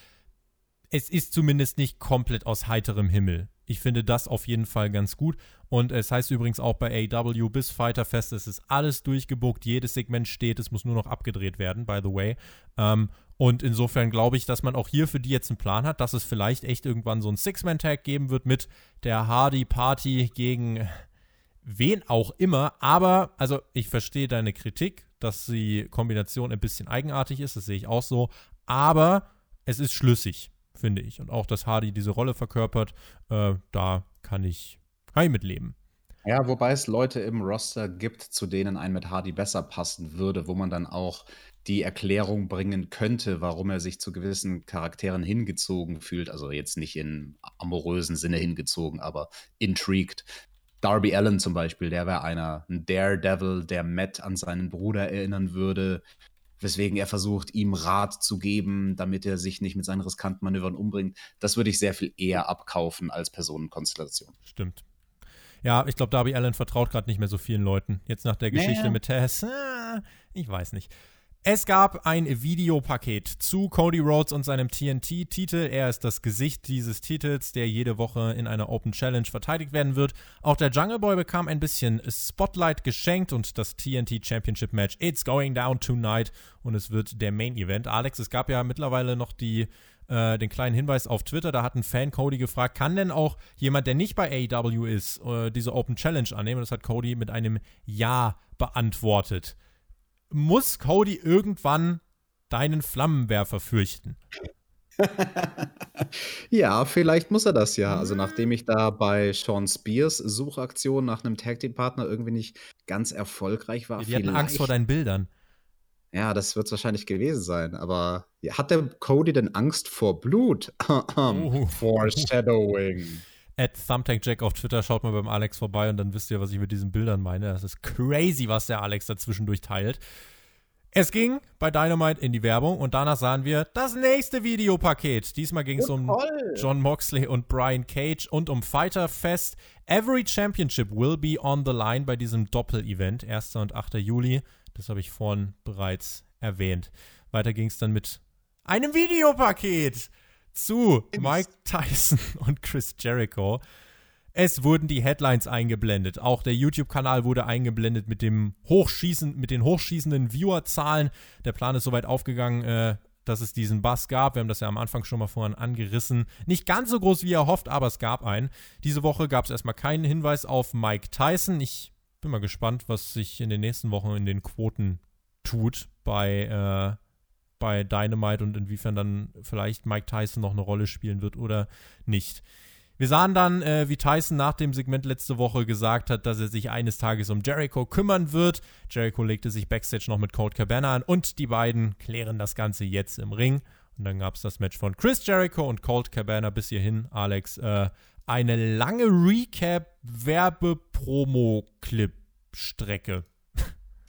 es ist zumindest nicht komplett aus heiterem Himmel. Ich finde das auf jeden Fall ganz gut. Und es heißt übrigens auch bei AW bis Fighter Fest, es ist alles durchgebuckt, jedes Segment steht, es muss nur noch abgedreht werden, by the way. Ähm, und insofern glaube ich, dass man auch hier für die jetzt einen Plan hat, dass es vielleicht echt irgendwann so ein Six-Man-Tag geben wird mit der Hardy Party gegen wen auch immer. Aber, also ich verstehe deine Kritik, dass die Kombination ein bisschen eigenartig ist, das sehe ich auch so. Aber es ist schlüssig, finde ich. Und auch, dass Hardy diese Rolle verkörpert, äh, da kann ich, kann mitleben. Ja, wobei es Leute im Roster gibt, zu denen ein Matt Hardy besser passen würde, wo man dann auch die Erklärung bringen könnte, warum er sich zu gewissen Charakteren hingezogen fühlt. Also jetzt nicht in amorösen Sinne hingezogen, aber intrigued. Darby Allen zum Beispiel, der wäre einer, ein Daredevil, der Matt an seinen Bruder erinnern würde, weswegen er versucht, ihm Rat zu geben, damit er sich nicht mit seinen riskanten Manövern umbringt. Das würde ich sehr viel eher abkaufen als Personenkonstellation. Stimmt. Ja, ich glaube, Darby Allen vertraut gerade nicht mehr so vielen Leuten. Jetzt nach der Geschichte naja. mit Tess, äh, ich weiß nicht. Es gab ein Videopaket zu Cody Rhodes und seinem TNT-Titel. Er ist das Gesicht dieses Titels, der jede Woche in einer Open Challenge verteidigt werden wird. Auch der Jungle Boy bekam ein bisschen Spotlight geschenkt und das TNT Championship Match It's Going Down Tonight und es wird der Main Event. Alex, es gab ja mittlerweile noch die äh, den kleinen Hinweis auf Twitter, da hat ein Fan Cody gefragt, kann denn auch jemand, der nicht bei AEW ist, äh, diese Open Challenge annehmen? Das hat Cody mit einem Ja beantwortet muss Cody irgendwann deinen Flammenwerfer fürchten? [laughs] ja, vielleicht muss er das ja. Also nachdem ich da bei Sean Spears Suchaktion nach einem Tag Team Partner irgendwie nicht ganz erfolgreich war. Die hatten Angst vor deinen Bildern. Ja, das wird es wahrscheinlich gewesen sein. Aber hat der Cody denn Angst vor Blut? [laughs] oh. Foreshadowing at ThumbtackJack auf Twitter, schaut mal beim Alex vorbei und dann wisst ihr, was ich mit diesen Bildern meine. Das ist crazy, was der Alex dazwischendurch teilt. Es ging bei Dynamite in die Werbung und danach sahen wir das nächste Videopaket. Diesmal ging es oh, um toll. John Moxley und Brian Cage und um Fighter Fest. Every Championship will be on the line bei diesem Doppel-Event, 1. und 8. Juli. Das habe ich vorhin bereits erwähnt. Weiter ging es dann mit einem Videopaket zu Mike Tyson [laughs] und Chris Jericho. Es wurden die Headlines eingeblendet. Auch der YouTube-Kanal wurde eingeblendet mit dem Hochschießen, mit den hochschießenden Viewerzahlen. Der Plan ist soweit aufgegangen, äh, dass es diesen Bass gab. Wir haben das ja am Anfang schon mal vorhin angerissen. Nicht ganz so groß, wie er hofft, aber es gab einen. Diese Woche gab es erstmal keinen Hinweis auf Mike Tyson. Ich bin mal gespannt, was sich in den nächsten Wochen in den Quoten tut bei äh, bei Dynamite und inwiefern dann vielleicht Mike Tyson noch eine Rolle spielen wird oder nicht. Wir sahen dann, äh, wie Tyson nach dem Segment letzte Woche gesagt hat, dass er sich eines Tages um Jericho kümmern wird. Jericho legte sich backstage noch mit Colt Cabana an und die beiden klären das Ganze jetzt im Ring. Und dann gab es das Match von Chris Jericho und Colt Cabana bis hierhin, Alex. Äh, eine lange Recap-Werbe-Promo-Clip-Strecke.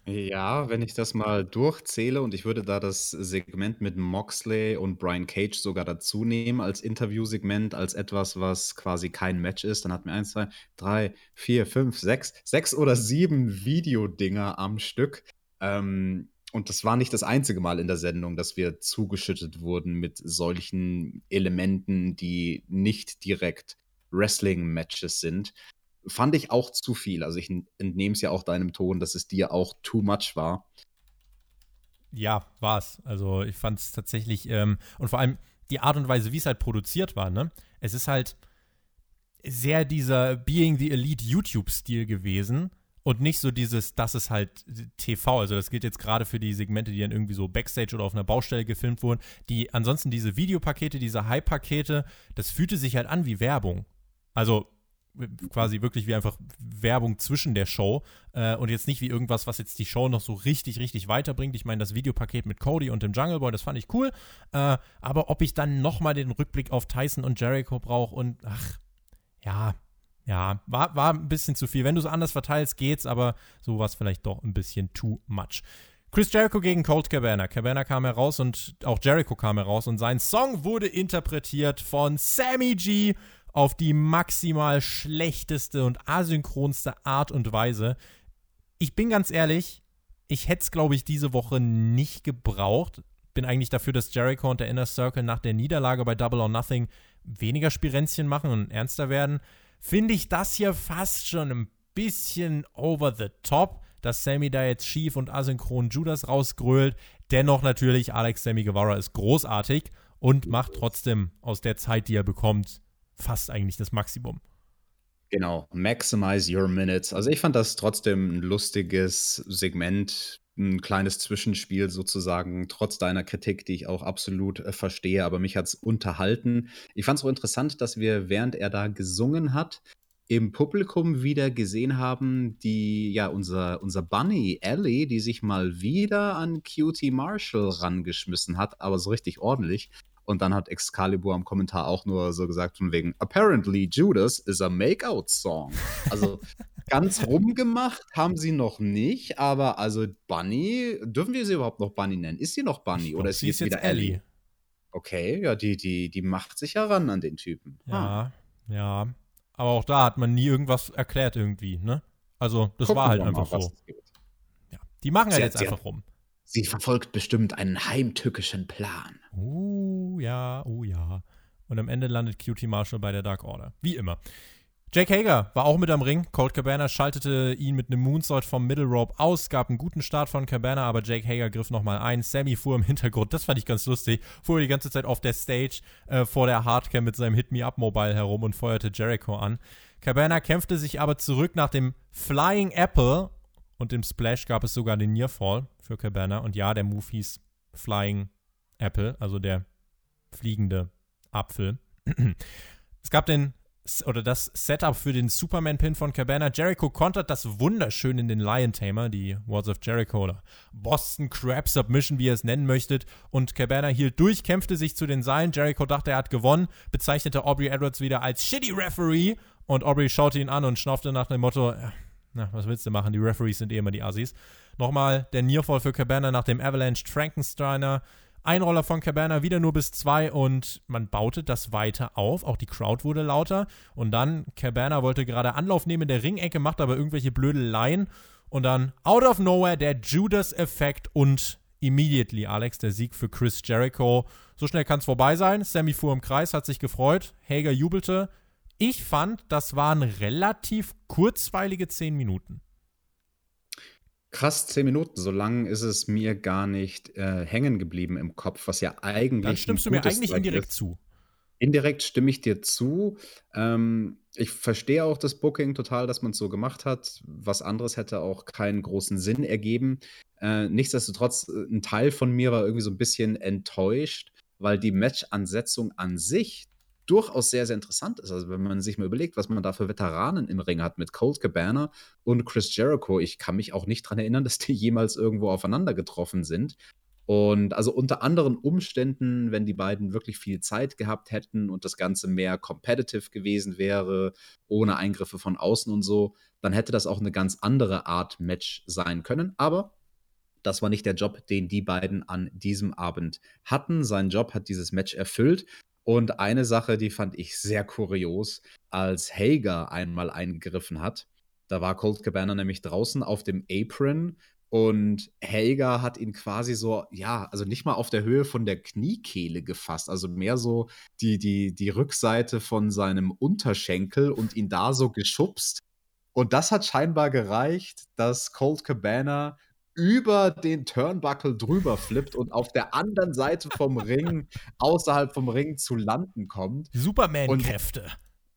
Ja, wenn ich das mal durchzähle und ich würde da das Segment mit Moxley und Brian Cage sogar dazu nehmen als Interviewsegment, als etwas, was quasi kein Match ist, dann hatten wir eins, zwei, drei, vier, fünf, sechs, sechs oder sieben Videodinger am Stück. Ähm, und das war nicht das einzige Mal in der Sendung, dass wir zugeschüttet wurden mit solchen Elementen, die nicht direkt Wrestling-Matches sind fand ich auch zu viel. Also ich entnehme es ja auch deinem Ton, dass es dir auch too much war. Ja, war es. Also ich fand es tatsächlich, ähm, und vor allem die Art und Weise, wie es halt produziert war, ne? Es ist halt sehr dieser Being the Elite YouTube-Stil gewesen und nicht so dieses, das ist halt TV. Also das gilt jetzt gerade für die Segmente, die dann irgendwie so Backstage oder auf einer Baustelle gefilmt wurden. Die ansonsten diese Videopakete, diese Hype-Pakete, das fühlte sich halt an wie Werbung. Also quasi wirklich wie einfach Werbung zwischen der Show äh, und jetzt nicht wie irgendwas, was jetzt die Show noch so richtig, richtig weiterbringt. Ich meine, das Videopaket mit Cody und dem Jungle Boy, das fand ich cool. Äh, aber ob ich dann nochmal den Rückblick auf Tyson und Jericho brauche und ach, ja, ja, war, war ein bisschen zu viel. Wenn du es anders verteilst, geht's, aber so war es vielleicht doch ein bisschen too much. Chris Jericho gegen Colt Cabana. Cabana kam heraus und auch Jericho kam heraus und sein Song wurde interpretiert von Sammy G auf die maximal schlechteste und asynchronste Art und Weise. Ich bin ganz ehrlich, ich hätte es, glaube ich, diese Woche nicht gebraucht. Bin eigentlich dafür, dass Jericho und der Inner Circle nach der Niederlage bei Double or Nothing weniger Spirenzchen machen und ernster werden. Finde ich das hier fast schon ein bisschen over the top, dass Sammy da jetzt schief und asynchron Judas rausgrölt. Dennoch natürlich, Alex Sammy Guevara ist großartig und macht trotzdem aus der Zeit, die er bekommt, fast eigentlich das Maximum. Genau, maximize your minutes. Also ich fand das trotzdem ein lustiges Segment, ein kleines Zwischenspiel sozusagen, trotz deiner Kritik, die ich auch absolut äh, verstehe, aber mich hat es unterhalten. Ich fand es auch interessant, dass wir, während er da gesungen hat, im Publikum wieder gesehen haben, die, ja, unser, unser Bunny Ellie, die sich mal wieder an Cutie Marshall rangeschmissen hat, aber so richtig ordentlich. Und dann hat Excalibur am Kommentar auch nur so gesagt, von wegen, apparently Judas is a Make-out-Song. Also [laughs] ganz rumgemacht haben sie noch nicht, aber also Bunny, dürfen wir sie überhaupt noch Bunny nennen? Ist sie noch Bunny oder ist sie jetzt, wieder Ellie? Ellie? Okay, ja, die, die, die macht sich heran an den Typen. Ja, ah. ja. Aber auch da hat man nie irgendwas erklärt irgendwie, ne? Also, das Gucken war halt einfach mal, so. Ja. Die machen halt jetzt einfach rum. Sie verfolgt bestimmt einen heimtückischen Plan. Oh ja, oh ja. Und am Ende landet Cutie Marshall bei der Dark Order. Wie immer. Jake Hager war auch mit am Ring. Colt Cabana schaltete ihn mit einem Moonsault vom Middle Rope aus, gab einen guten Start von Cabana, aber Jake Hager griff nochmal ein. Sammy fuhr im Hintergrund, das fand ich ganz lustig, fuhr die ganze Zeit auf der Stage äh, vor der Hardcam mit seinem Hit Me Up Mobile herum und feuerte Jericho an. Cabana kämpfte sich aber zurück nach dem Flying Apple und im Splash gab es sogar den Nearfall für Cabana. Und ja, der Move hieß Flying Apple, also der fliegende Apfel. [clears throat] es gab den oder das Setup für den Superman-Pin von Cabana. Jericho kontert das wunderschön in den Lion Tamer, die Words of Jericho oder Boston Crab Submission, wie ihr es nennen möchtet. Und Cabana hielt durch, kämpfte sich zu den Seilen. Jericho dachte, er hat gewonnen, bezeichnete Aubrey Edwards wieder als Shitty Referee. Und Aubrey schaute ihn an und schnaufte nach dem Motto: Na, was willst du machen? Die Referees sind eh immer die Assis. Nochmal der Nearfall für Cabana nach dem Avalanche Frankensteiner. Einroller von Cabana wieder nur bis zwei und man baute das weiter auf. Auch die Crowd wurde lauter. Und dann, Cabana wollte gerade Anlauf nehmen in der Ringecke, macht aber irgendwelche Blödeleien. Und dann, out of nowhere, der Judas-Effekt und immediately, Alex, der Sieg für Chris Jericho. So schnell kann es vorbei sein. Sammy fuhr im Kreis, hat sich gefreut. Hager jubelte. Ich fand, das waren relativ kurzweilige zehn Minuten. Krass, zehn Minuten. So lang ist es mir gar nicht äh, hängen geblieben im Kopf, was ja eigentlich. Dann stimmst du mir eigentlich indirekt ist. zu. Indirekt stimme ich dir zu. Ähm, ich verstehe auch das Booking total, dass man es so gemacht hat. Was anderes hätte auch keinen großen Sinn ergeben. Äh, nichtsdestotrotz, äh, ein Teil von mir war irgendwie so ein bisschen enttäuscht, weil die Match-Ansetzung an sich durchaus sehr, sehr interessant ist. Also wenn man sich mal überlegt, was man da für Veteranen im Ring hat mit Colt Cabana und Chris Jericho, ich kann mich auch nicht daran erinnern, [laughs] dass die jemals irgendwo aufeinander getroffen sind. Und also unter anderen Umständen, wenn die beiden wirklich viel Zeit gehabt hätten und das Ganze mehr competitive gewesen wäre, ohne Eingriffe von außen und so, dann hätte das auch eine ganz andere Art Match sein können. Aber das war nicht der Job, den die beiden an diesem Abend hatten. Sein Job hat dieses Match erfüllt. Und eine Sache, die fand ich sehr kurios, als Hager einmal eingegriffen hat. Da war Colt Cabana nämlich draußen auf dem Apron und Helga hat ihn quasi so, ja, also nicht mal auf der Höhe von der Kniekehle gefasst, also mehr so die, die, die Rückseite von seinem Unterschenkel und ihn da so geschubst. Und das hat scheinbar gereicht, dass Colt Cabana über den Turnbuckle drüber flippt und auf der anderen Seite vom [laughs] Ring, außerhalb vom Ring zu landen kommt. Superman-Kräfte.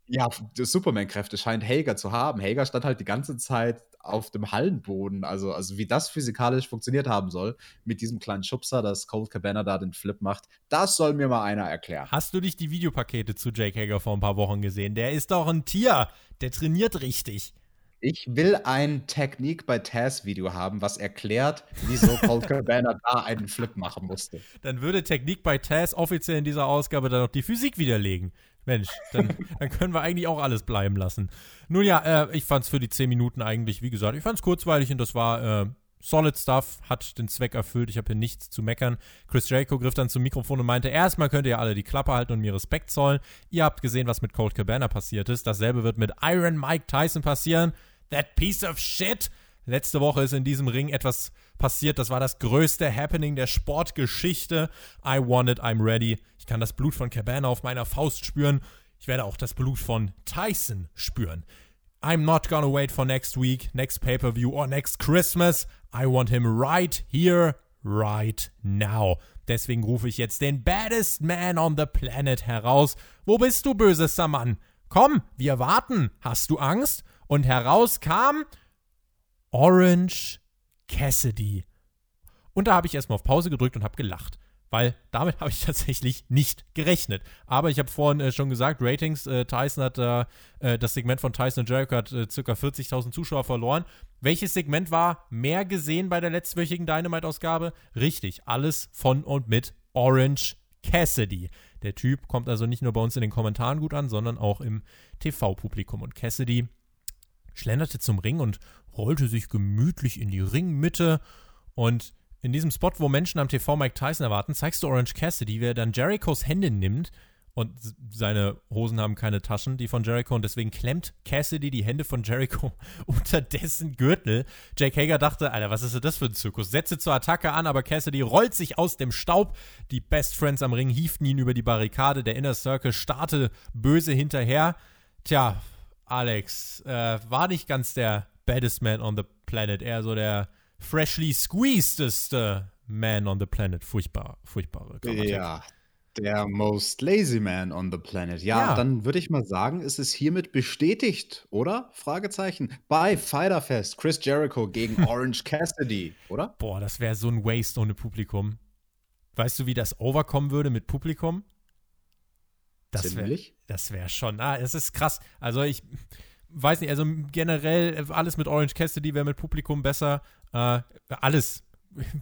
Ja, Superman-Kräfte scheint Hager zu haben. Hager stand halt die ganze Zeit auf dem Hallenboden. Also, also wie das physikalisch funktioniert haben soll, mit diesem kleinen Schubser, dass Cold Cabana da den Flip macht, das soll mir mal einer erklären. Hast du dich die Videopakete zu Jake Hager vor ein paar Wochen gesehen? Der ist doch ein Tier. Der trainiert richtig. Ich will ein Technik bei Taz Video haben, was erklärt, wieso Paul [laughs] Cabana da einen Flip machen musste. Dann würde Technik bei Taz offiziell in dieser Ausgabe dann noch die Physik widerlegen. Mensch, dann, [laughs] dann können wir eigentlich auch alles bleiben lassen. Nun ja, äh, ich fand es für die 10 Minuten eigentlich, wie gesagt, ich fand es kurzweilig und das war äh, solid Stuff, hat den Zweck erfüllt. Ich habe hier nichts zu meckern. Chris Jericho griff dann zum Mikrofon und meinte, erstmal könnt ihr alle die Klappe halten und mir Respekt zollen. Ihr habt gesehen, was mit Colt Cabana passiert ist. Dasselbe wird mit Iron Mike Tyson passieren. That piece of shit. Letzte Woche ist in diesem Ring etwas passiert. Das war das größte Happening der Sportgeschichte. I want it, I'm ready. Ich kann das Blut von Cabana auf meiner Faust spüren. Ich werde auch das Blut von Tyson spüren. I'm not gonna wait for next week, next pay-per-view or next Christmas. I want him right here, right now. Deswegen rufe ich jetzt den baddest man on the planet heraus. Wo bist du, bösester Mann? Komm, wir warten. Hast du Angst? Und heraus kam Orange Cassidy. Und da habe ich erstmal auf Pause gedrückt und habe gelacht. weil damit [laughs] habe ich tatsächlich nicht gerechnet. Aber ich habe vorhin äh, schon gesagt, Ratings, äh, Tyson hat, äh, das Segment von Tyson und Jericho hat äh, ca. 40.000 Zuschauer verloren. Welches Segment war mehr gesehen bei der letztwöchigen Dynamite-Ausgabe? Richtig, alles von und mit Orange Cassidy. Der Typ kommt also nicht nur bei uns in den Kommentaren gut an, sondern auch im TV-Publikum. Und Cassidy schlenderte zum Ring und rollte sich gemütlich in die Ringmitte und in diesem Spot, wo Menschen am TV Mike Tyson erwarten, zeigst du Orange Cassidy, wie er dann Jerichos Hände nimmt und seine Hosen haben keine Taschen, die von Jericho, und deswegen klemmt Cassidy die Hände von Jericho [laughs] unter dessen Gürtel. Jake Hager dachte, Alter, was ist das für ein Zirkus? Setze zur Attacke an, aber Cassidy rollt sich aus dem Staub. Die Best Friends am Ring hieften ihn über die Barrikade. Der Inner Circle starrte böse hinterher. Tja, Alex, äh, war nicht ganz der baddest man on the planet, eher so der freshly squeezedeste Man on the Planet. Furchtbar, furchtbare Grammatik. Ja, der most lazy man on the planet. Ja, ja. dann würde ich mal sagen, ist es hiermit bestätigt, oder? Fragezeichen. Bei Fighterfest, Chris Jericho gegen [laughs] Orange Cassidy, oder? Boah, das wäre so ein Waste ohne Publikum. Weißt du, wie das overkommen würde mit Publikum? Das wäre das wär schon, ah, es ist krass. Also ich weiß nicht, also generell alles mit Orange Cassidy wäre mit Publikum besser. Äh, alles.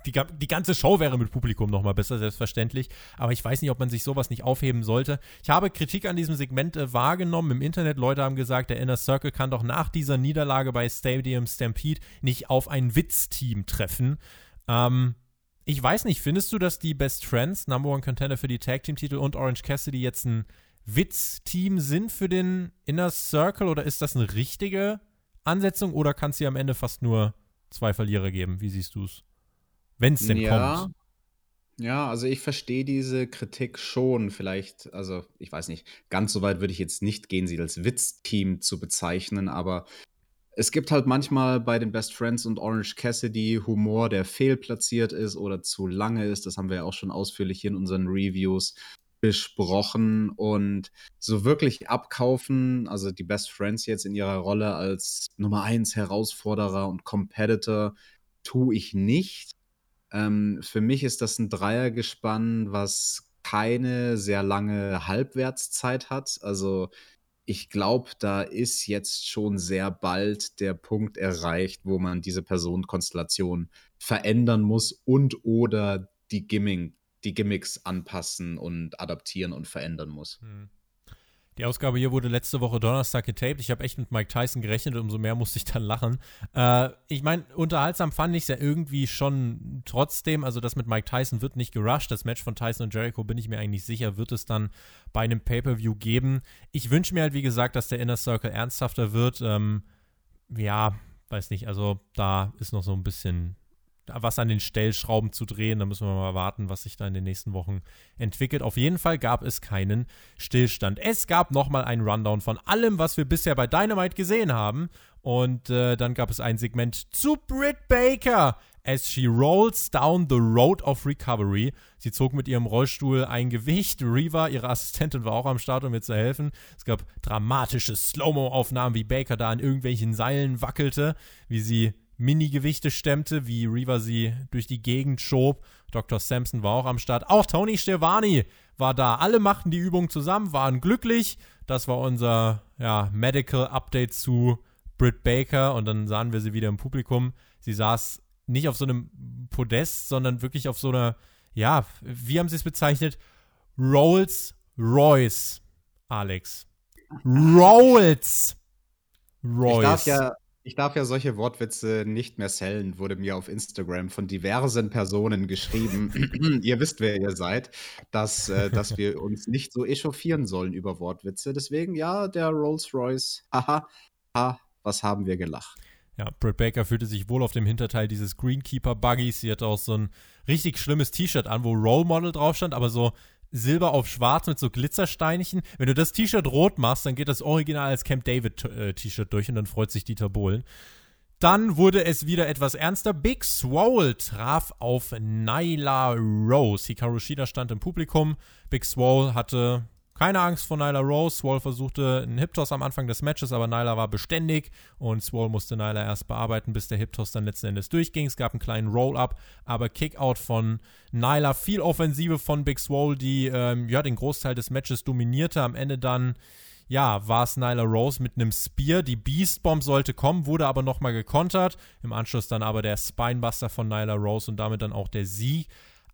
Die, die ganze Show wäre mit Publikum nochmal besser, selbstverständlich. Aber ich weiß nicht, ob man sich sowas nicht aufheben sollte. Ich habe Kritik an diesem Segment äh, wahrgenommen im Internet. Leute haben gesagt, der Inner Circle kann doch nach dieser Niederlage bei Stadium Stampede nicht auf ein Witzteam treffen. Ähm, ich weiß nicht, findest du, dass die Best Friends, Number One Contender für die Tag Team Titel und Orange Cassidy jetzt ein Witzteam sind für den Inner Circle oder ist das eine richtige Ansetzung oder kann es hier am Ende fast nur zwei Verlierer geben. Wie siehst du es? Wenn es denn ja. kommt. Ja, also ich verstehe diese Kritik schon. Vielleicht, also ich weiß nicht, ganz so weit würde ich jetzt nicht gehen, sie als Witzteam zu bezeichnen, aber es gibt halt manchmal bei den Best Friends und Orange Cassidy Humor, der fehlplatziert ist oder zu lange ist. Das haben wir ja auch schon ausführlich hier in unseren Reviews besprochen und so wirklich abkaufen, also die Best Friends jetzt in ihrer Rolle als Nummer 1 Herausforderer und Competitor, tue ich nicht. Ähm, für mich ist das ein Dreiergespann, was keine sehr lange Halbwertszeit hat. Also ich glaube, da ist jetzt schon sehr bald der Punkt erreicht, wo man diese Personenkonstellation verändern muss und oder die Gimmick, die Gimmicks anpassen und adaptieren und verändern muss. Hm. Die Ausgabe hier wurde letzte Woche Donnerstag getaped. Ich habe echt mit Mike Tyson gerechnet, umso mehr musste ich dann lachen. Äh, ich meine, unterhaltsam fand ich es ja irgendwie schon trotzdem. Also, das mit Mike Tyson wird nicht gerusht. Das Match von Tyson und Jericho bin ich mir eigentlich sicher, wird es dann bei einem Pay-Per-View geben. Ich wünsche mir halt, wie gesagt, dass der Inner Circle ernsthafter wird. Ähm, ja, weiß nicht. Also, da ist noch so ein bisschen was an den Stellschrauben zu drehen. Da müssen wir mal warten, was sich da in den nächsten Wochen entwickelt. Auf jeden Fall gab es keinen Stillstand. Es gab nochmal einen Rundown von allem, was wir bisher bei Dynamite gesehen haben. Und äh, dann gab es ein Segment zu Britt Baker as she rolls down the road of recovery. Sie zog mit ihrem Rollstuhl ein Gewicht. Reva, ihre Assistentin, war auch am Start, um mir zu helfen. Es gab dramatische Slow-Mo-Aufnahmen, wie Baker da an irgendwelchen Seilen wackelte, wie sie Mini-Gewichte stemmte, wie Reaver sie durch die Gegend schob. Dr. Sampson war auch am Start. Auch Tony Stevani war da. Alle machten die Übung zusammen, waren glücklich. Das war unser ja, Medical Update zu Britt Baker. Und dann sahen wir sie wieder im Publikum. Sie saß nicht auf so einem Podest, sondern wirklich auf so einer, ja, wie haben sie es bezeichnet? Rolls Royce, Alex. Rolls Royce. Ich darf ja ich darf ja solche Wortwitze nicht mehr sellen, wurde mir auf Instagram von diversen Personen geschrieben. [clears throat] ihr wisst, wer ihr seid, dass, äh, dass wir uns nicht so echauffieren sollen über Wortwitze. Deswegen, ja, der Rolls-Royce, haha, ha, was haben wir gelacht. Ja, Britt Baker fühlte sich wohl auf dem Hinterteil dieses Greenkeeper-Buggies. Sie hatte auch so ein richtig schlimmes T-Shirt an, wo Role Model drauf stand, aber so Silber auf Schwarz mit so Glitzersteinchen. Wenn du das T-Shirt rot machst, dann geht das Original als Camp David äh, T-Shirt durch und dann freut sich Dieter Bohlen. Dann wurde es wieder etwas ernster. Big Swole traf auf Nyla Rose. Hikaru Shida stand im Publikum. Big Swole hatte keine Angst vor Nyla Rose. Swall versuchte einen Hip-Toss am Anfang des Matches, aber Nyla war beständig und Swall musste Nyla erst bearbeiten, bis der Hip-Toss dann letzten Endes durchging. Es gab einen kleinen Roll-Up, aber Kick-Out von Nyla. Viel Offensive von Big Swole, die ähm, ja, den Großteil des Matches dominierte. Am Ende dann ja, war es Nyla Rose mit einem Spear. Die Beast Bomb sollte kommen, wurde aber nochmal gekontert. Im Anschluss dann aber der Spinebuster von Nyla Rose und damit dann auch der Sieg.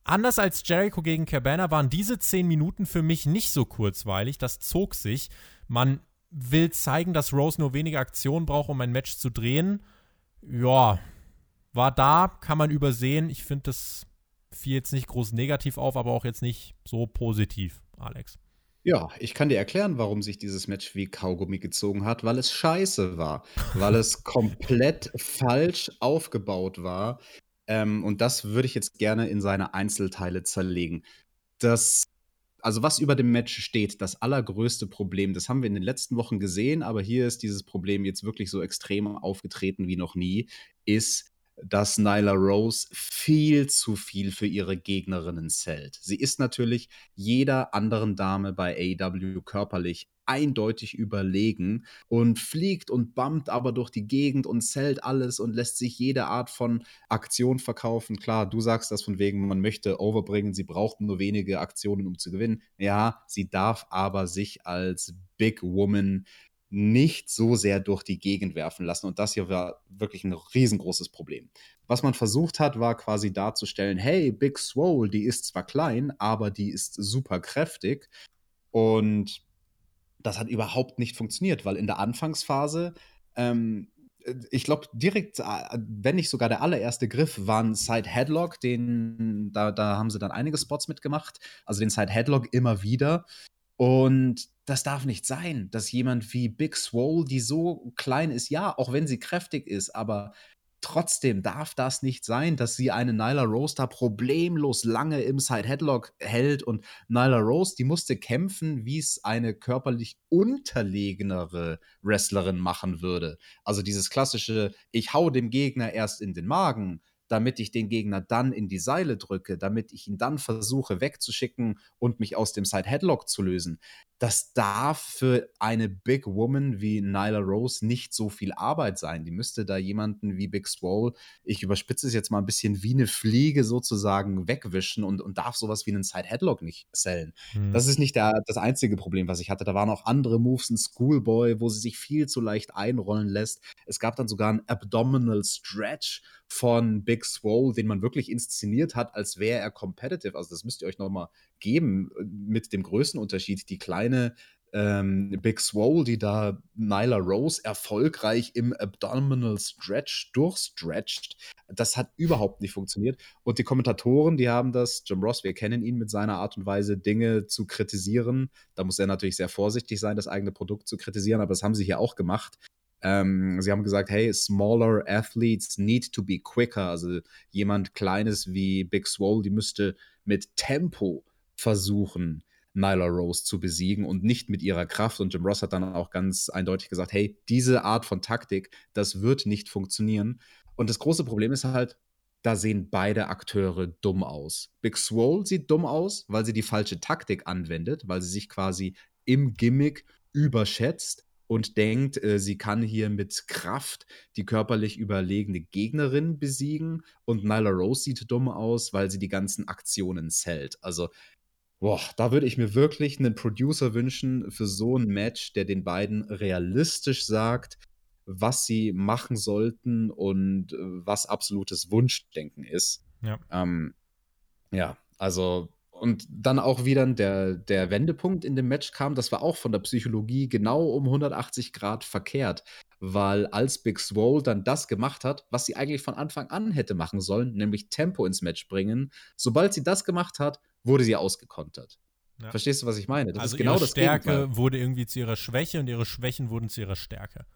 Anders als Jericho gegen Cabana waren diese 10 Minuten für mich nicht so kurzweilig. Das zog sich. Man will zeigen, dass Rose nur wenige Aktionen braucht, um ein Match zu drehen. Ja, war da, kann man übersehen. Ich finde, das fiel jetzt nicht groß negativ auf, aber auch jetzt nicht so positiv, Alex. Ja, ich kann dir erklären, warum sich dieses Match wie Kaugummi gezogen hat, weil es scheiße war, weil es [laughs] komplett falsch aufgebaut war. Ähm, und das würde ich jetzt gerne in seine Einzelteile zerlegen. Das, also was über dem Match steht, das allergrößte Problem, das haben wir in den letzten Wochen gesehen, aber hier ist dieses Problem jetzt wirklich so extrem aufgetreten wie noch nie, ist, dass Nyla Rose viel zu viel für ihre Gegnerinnen zählt. Sie ist natürlich jeder anderen Dame bei AEW körperlich eindeutig überlegen und fliegt und bumpt aber durch die Gegend und zählt alles und lässt sich jede Art von Aktion verkaufen. Klar, du sagst das von wegen, man möchte overbringen, sie braucht nur wenige Aktionen, um zu gewinnen. Ja, sie darf aber sich als Big Woman nicht so sehr durch die Gegend werfen lassen. Und das hier war wirklich ein riesengroßes Problem. Was man versucht hat, war quasi darzustellen, hey, Big Swole, die ist zwar klein, aber die ist super kräftig. Und das hat überhaupt nicht funktioniert, weil in der Anfangsphase, ähm, ich glaube, direkt, äh, wenn nicht sogar der allererste Griff, war ein Side Headlock, den, da, da haben sie dann einige Spots mitgemacht, also den Side Headlock immer wieder. Und das darf nicht sein, dass jemand wie Big Swole, die so klein ist, ja, auch wenn sie kräftig ist, aber trotzdem darf das nicht sein, dass sie eine Nyla Rose da problemlos lange im Side Headlock hält und Nyla Rose, die musste kämpfen, wie es eine körperlich unterlegenere Wrestlerin machen würde. Also dieses klassische, ich hau dem Gegner erst in den Magen, damit ich den Gegner dann in die Seile drücke, damit ich ihn dann versuche wegzuschicken und mich aus dem Side Headlock zu lösen das darf für eine Big Woman wie Nyla Rose nicht so viel Arbeit sein. Die müsste da jemanden wie Big Swole, ich überspitze es jetzt mal ein bisschen, wie eine Fliege sozusagen wegwischen und, und darf sowas wie einen Side Headlock nicht sellen. Hm. Das ist nicht der, das einzige Problem, was ich hatte. Da waren auch andere Moves, ein Schoolboy, wo sie sich viel zu leicht einrollen lässt. Es gab dann sogar einen Abdominal Stretch von Big Swole, den man wirklich inszeniert hat, als wäre er competitive. Also das müsst ihr euch nochmal geben äh, mit dem Größenunterschied. Die kleine ähm, Big Swole, die da Nyla Rose erfolgreich im Abdominal Stretch durchstretcht. Das hat überhaupt nicht funktioniert. Und die Kommentatoren, die haben das, Jim Ross, wir kennen ihn mit seiner Art und Weise, Dinge zu kritisieren. Da muss er natürlich sehr vorsichtig sein, das eigene Produkt zu kritisieren, aber das haben sie hier auch gemacht. Ähm, sie haben gesagt, hey, smaller athletes need to be quicker. Also jemand Kleines wie Big Swole, die müsste mit Tempo versuchen, Nyla Rose zu besiegen und nicht mit ihrer Kraft. Und Jim Ross hat dann auch ganz eindeutig gesagt, hey, diese Art von Taktik, das wird nicht funktionieren. Und das große Problem ist halt, da sehen beide Akteure dumm aus. Big Swole sieht dumm aus, weil sie die falsche Taktik anwendet, weil sie sich quasi im Gimmick überschätzt und denkt, äh, sie kann hier mit Kraft die körperlich überlegene Gegnerin besiegen. Und Nyla Rose sieht dumm aus, weil sie die ganzen Aktionen zählt. Also Boah, da würde ich mir wirklich einen Producer wünschen für so ein Match, der den beiden realistisch sagt, was sie machen sollten und äh, was absolutes Wunschdenken ist. Ja. Ähm, ja, also und dann auch wieder der, der Wendepunkt in dem Match kam, das war auch von der Psychologie genau um 180 Grad verkehrt, weil als Big Swole dann das gemacht hat, was sie eigentlich von Anfang an hätte machen sollen, nämlich Tempo ins Match bringen, sobald sie das gemacht hat, wurde sie ausgekontert. Ja. Verstehst du, was ich meine? Das also ist genau ihre das Stärke Gegenteil. wurde irgendwie zu ihrer Schwäche und ihre Schwächen wurden zu ihrer Stärke.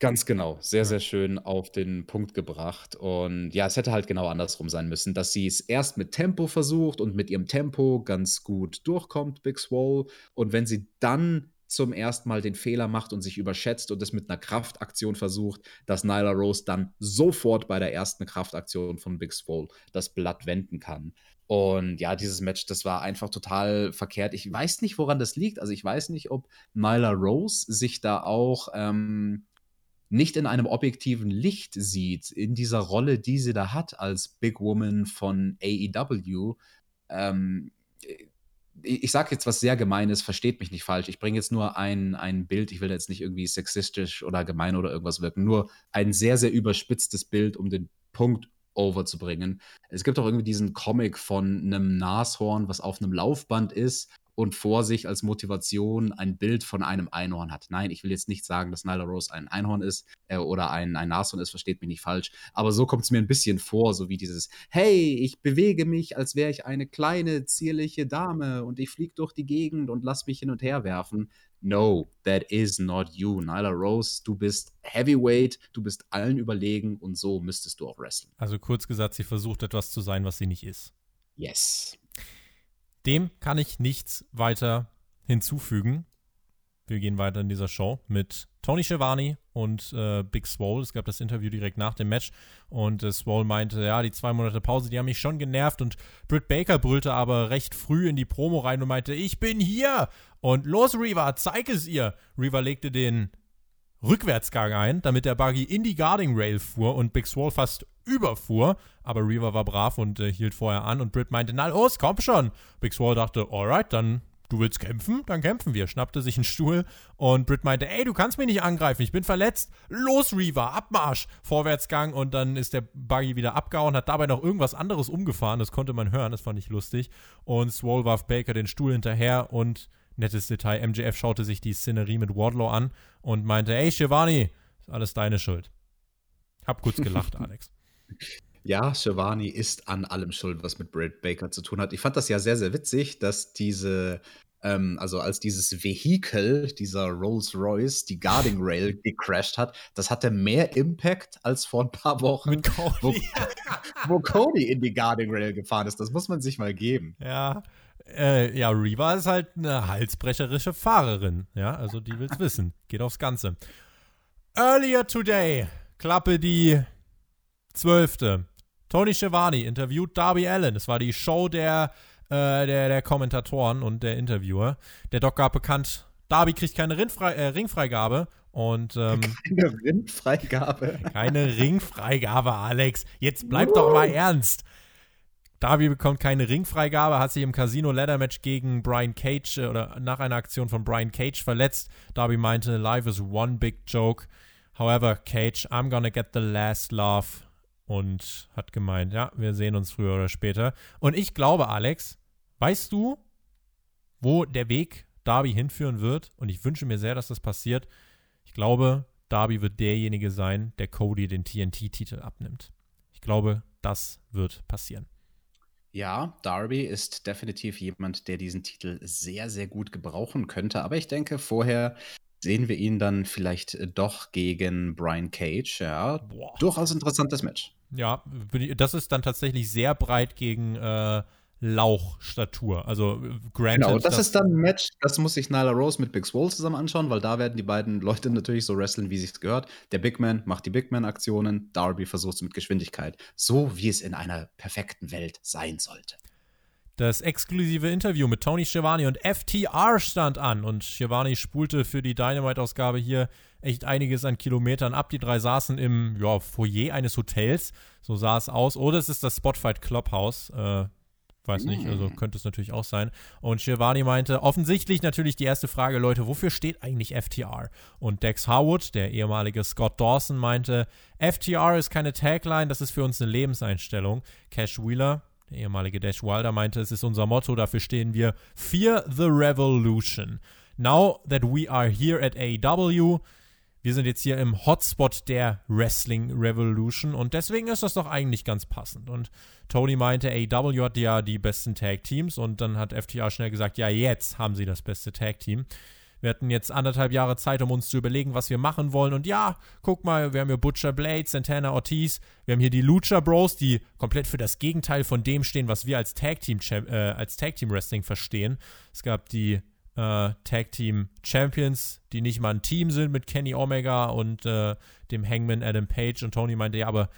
Ganz genau, sehr, sehr schön auf den Punkt gebracht. Und ja, es hätte halt genau andersrum sein müssen, dass sie es erst mit Tempo versucht und mit ihrem Tempo ganz gut durchkommt, Big Swole. Und wenn sie dann zum ersten Mal den Fehler macht und sich überschätzt und es mit einer Kraftaktion versucht, dass Nyla Rose dann sofort bei der ersten Kraftaktion von Big Swole das Blatt wenden kann. Und ja, dieses Match, das war einfach total verkehrt. Ich weiß nicht, woran das liegt. Also ich weiß nicht, ob Nyla Rose sich da auch ähm, nicht in einem objektiven Licht sieht, in dieser Rolle, die sie da hat als Big Woman von AEW. Ähm, ich sage jetzt was sehr Gemeines, versteht mich nicht falsch. Ich bringe jetzt nur ein, ein Bild, ich will jetzt nicht irgendwie sexistisch oder gemein oder irgendwas wirken, nur ein sehr, sehr überspitztes Bild, um den Punkt overzubringen. Es gibt auch irgendwie diesen Comic von einem Nashorn, was auf einem Laufband ist und vor sich als Motivation ein Bild von einem Einhorn hat. Nein, ich will jetzt nicht sagen, dass Nyla Rose ein Einhorn ist äh, oder ein, ein Nashorn ist, versteht mich nicht falsch. Aber so kommt es mir ein bisschen vor, so wie dieses, hey, ich bewege mich, als wäre ich eine kleine, zierliche Dame und ich fliege durch die Gegend und lass mich hin und her werfen. No, that is not you. Nyla Rose, du bist Heavyweight, du bist allen überlegen und so müsstest du auch wrestlen. Also kurz gesagt, sie versucht etwas zu sein, was sie nicht ist. Yes. Dem kann ich nichts weiter hinzufügen. Wir gehen weiter in dieser Show mit Tony Schiavone und äh, Big Swole. Es gab das Interview direkt nach dem Match und äh, Swole meinte, ja, die zwei Monate Pause, die haben mich schon genervt und Britt Baker brüllte aber recht früh in die Promo rein und meinte, ich bin hier und los Reva, zeig es ihr. Reva legte den Rückwärtsgang ein, damit der Buggy in die Guarding Rail fuhr und Big Swole fast überfuhr. Aber Reaver war brav und äh, hielt vorher an und Britt meinte, na los, komm schon. Big Swole dachte, alright, dann du willst kämpfen? Dann kämpfen wir. Schnappte sich einen Stuhl und Britt meinte, ey, du kannst mich nicht angreifen, ich bin verletzt. Los, Reaver, Abmarsch. Vorwärtsgang und dann ist der Buggy wieder abgehauen, hat dabei noch irgendwas anderes umgefahren, das konnte man hören, das fand ich lustig. Und Swole warf Baker den Stuhl hinterher und nettes Detail, MJF schaute sich die Szenerie mit Wardlow an und meinte, ey, Shivani, ist alles deine Schuld. Hab kurz gelacht, [laughs] Alex. Ja, Shivani ist an allem schuld, was mit Britt Baker zu tun hat. Ich fand das ja sehr, sehr witzig, dass diese, ähm, also als dieses Vehikel, dieser Rolls Royce, die Guarding Rail [laughs] gecrashed hat, das hatte mehr Impact als vor ein paar Wochen, mit Cody. Wo, wo Cody in die Guarding Rail gefahren ist. Das muss man sich mal geben. Ja, äh, ja, Reva ist halt eine halsbrecherische Fahrerin. Ja, also die will's [laughs] wissen. Geht aufs Ganze. Earlier today, Klappe die zwölfte. Tony Schiavone interviewt Darby Allen. Es war die Show der, äh, der, der Kommentatoren und der Interviewer. Der Doc gab bekannt, Darby kriegt keine Rindfrei äh, Ringfreigabe. Und, ähm, [laughs] keine Ringfreigabe. Keine Ringfreigabe, Alex. Jetzt bleib doch mal ernst. Darby bekommt keine Ringfreigabe, hat sich im Casino Ladder Match gegen Brian Cage äh, oder nach einer Aktion von Brian Cage verletzt. Darby meinte, life is one big joke. However, Cage, I'm gonna get the last laugh. Und hat gemeint, ja, wir sehen uns früher oder später. Und ich glaube, Alex, weißt du, wo der Weg Darby hinführen wird? Und ich wünsche mir sehr, dass das passiert. Ich glaube, Darby wird derjenige sein, der Cody den TNT-Titel abnimmt. Ich glaube, das wird passieren. Ja, Darby ist definitiv jemand, der diesen Titel sehr, sehr gut gebrauchen könnte. Aber ich denke, vorher sehen wir ihn dann vielleicht äh, doch gegen Brian Cage. Ja, Boah. durchaus interessantes Match. Ja, das ist dann tatsächlich sehr breit gegen äh, Lauchstatur. Also granted, Genau, das, das, ist dann ein Match, das muss sich Nyla Rose mit Big Swole zusammen anschauen, weil da werden die beiden Leute natürlich so wresteln, wie sich's gehört. Der Big Man macht die Big Man-Aktionen, Darby versucht es mit Geschwindigkeit. So wie es in einer perfekten Welt sein sollte. Das exklusive Interview mit Tony Schiavone und FTR stand an und Schiavone spulte für die Dynamite-Ausgabe hier echt einiges an Kilometern ab. Die drei saßen im ja, Foyer eines Hotels, so sah es aus. Oder es ist das Spotfight Clubhouse. Äh, weiß nicht, also mm. könnte es natürlich auch sein. Und Giovanni meinte, offensichtlich natürlich die erste Frage, Leute, wofür steht eigentlich FTR? Und Dex Harwood, der ehemalige Scott Dawson, meinte, FTR ist keine Tagline, das ist für uns eine Lebenseinstellung. Cash Wheeler, der ehemalige Dash Wilder meinte, es ist unser Motto, dafür stehen wir Fear the Revolution. Now that we are here at AEW, wir sind jetzt hier im Hotspot der Wrestling Revolution und deswegen ist das doch eigentlich ganz passend. Und Tony meinte, AEW hat ja die besten Tag Teams und dann hat FTR schnell gesagt, ja, jetzt haben sie das beste Tag Team. Wir hatten jetzt anderthalb Jahre Zeit, um uns zu überlegen, was wir machen wollen. Und ja, guck mal, wir haben hier Butcher Blade, Santana Ortiz, wir haben hier die Lucha Bros, die komplett für das Gegenteil von dem stehen, was wir als Tag Team, äh, als Tag Team Wrestling verstehen. Es gab die äh, Tag Team Champions, die nicht mal ein Team sind mit Kenny Omega und äh, dem Hangman Adam Page. Und Tony meinte, ja, aber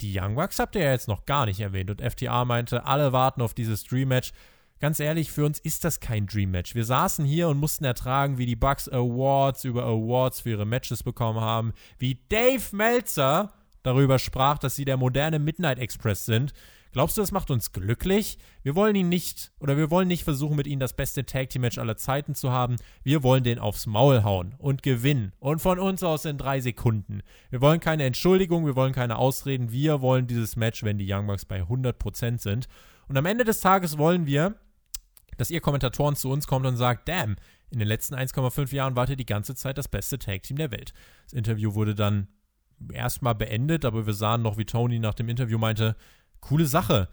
die Young Bucks habt ihr ja jetzt noch gar nicht erwähnt. Und FTA meinte, alle warten auf dieses Dream Match. Ganz ehrlich, für uns ist das kein Dream Match. Wir saßen hier und mussten ertragen, wie die Bucks Awards über Awards für ihre Matches bekommen haben, wie Dave Meltzer darüber sprach, dass sie der moderne Midnight Express sind. Glaubst du, das macht uns glücklich? Wir wollen ihn nicht, oder wir wollen nicht versuchen, mit ihnen das beste Tag Team Match aller Zeiten zu haben. Wir wollen den aufs Maul hauen und gewinnen. Und von uns aus in drei Sekunden. Wir wollen keine Entschuldigung, wir wollen keine Ausreden. Wir wollen dieses Match, wenn die Young Bucks bei 100% sind. Und am Ende des Tages wollen wir, dass ihr Kommentatoren zu uns kommt und sagt, damn, in den letzten 1,5 Jahren wart ihr die ganze Zeit das beste Tag Team der Welt. Das Interview wurde dann erstmal beendet, aber wir sahen noch, wie Tony nach dem Interview meinte, coole Sache.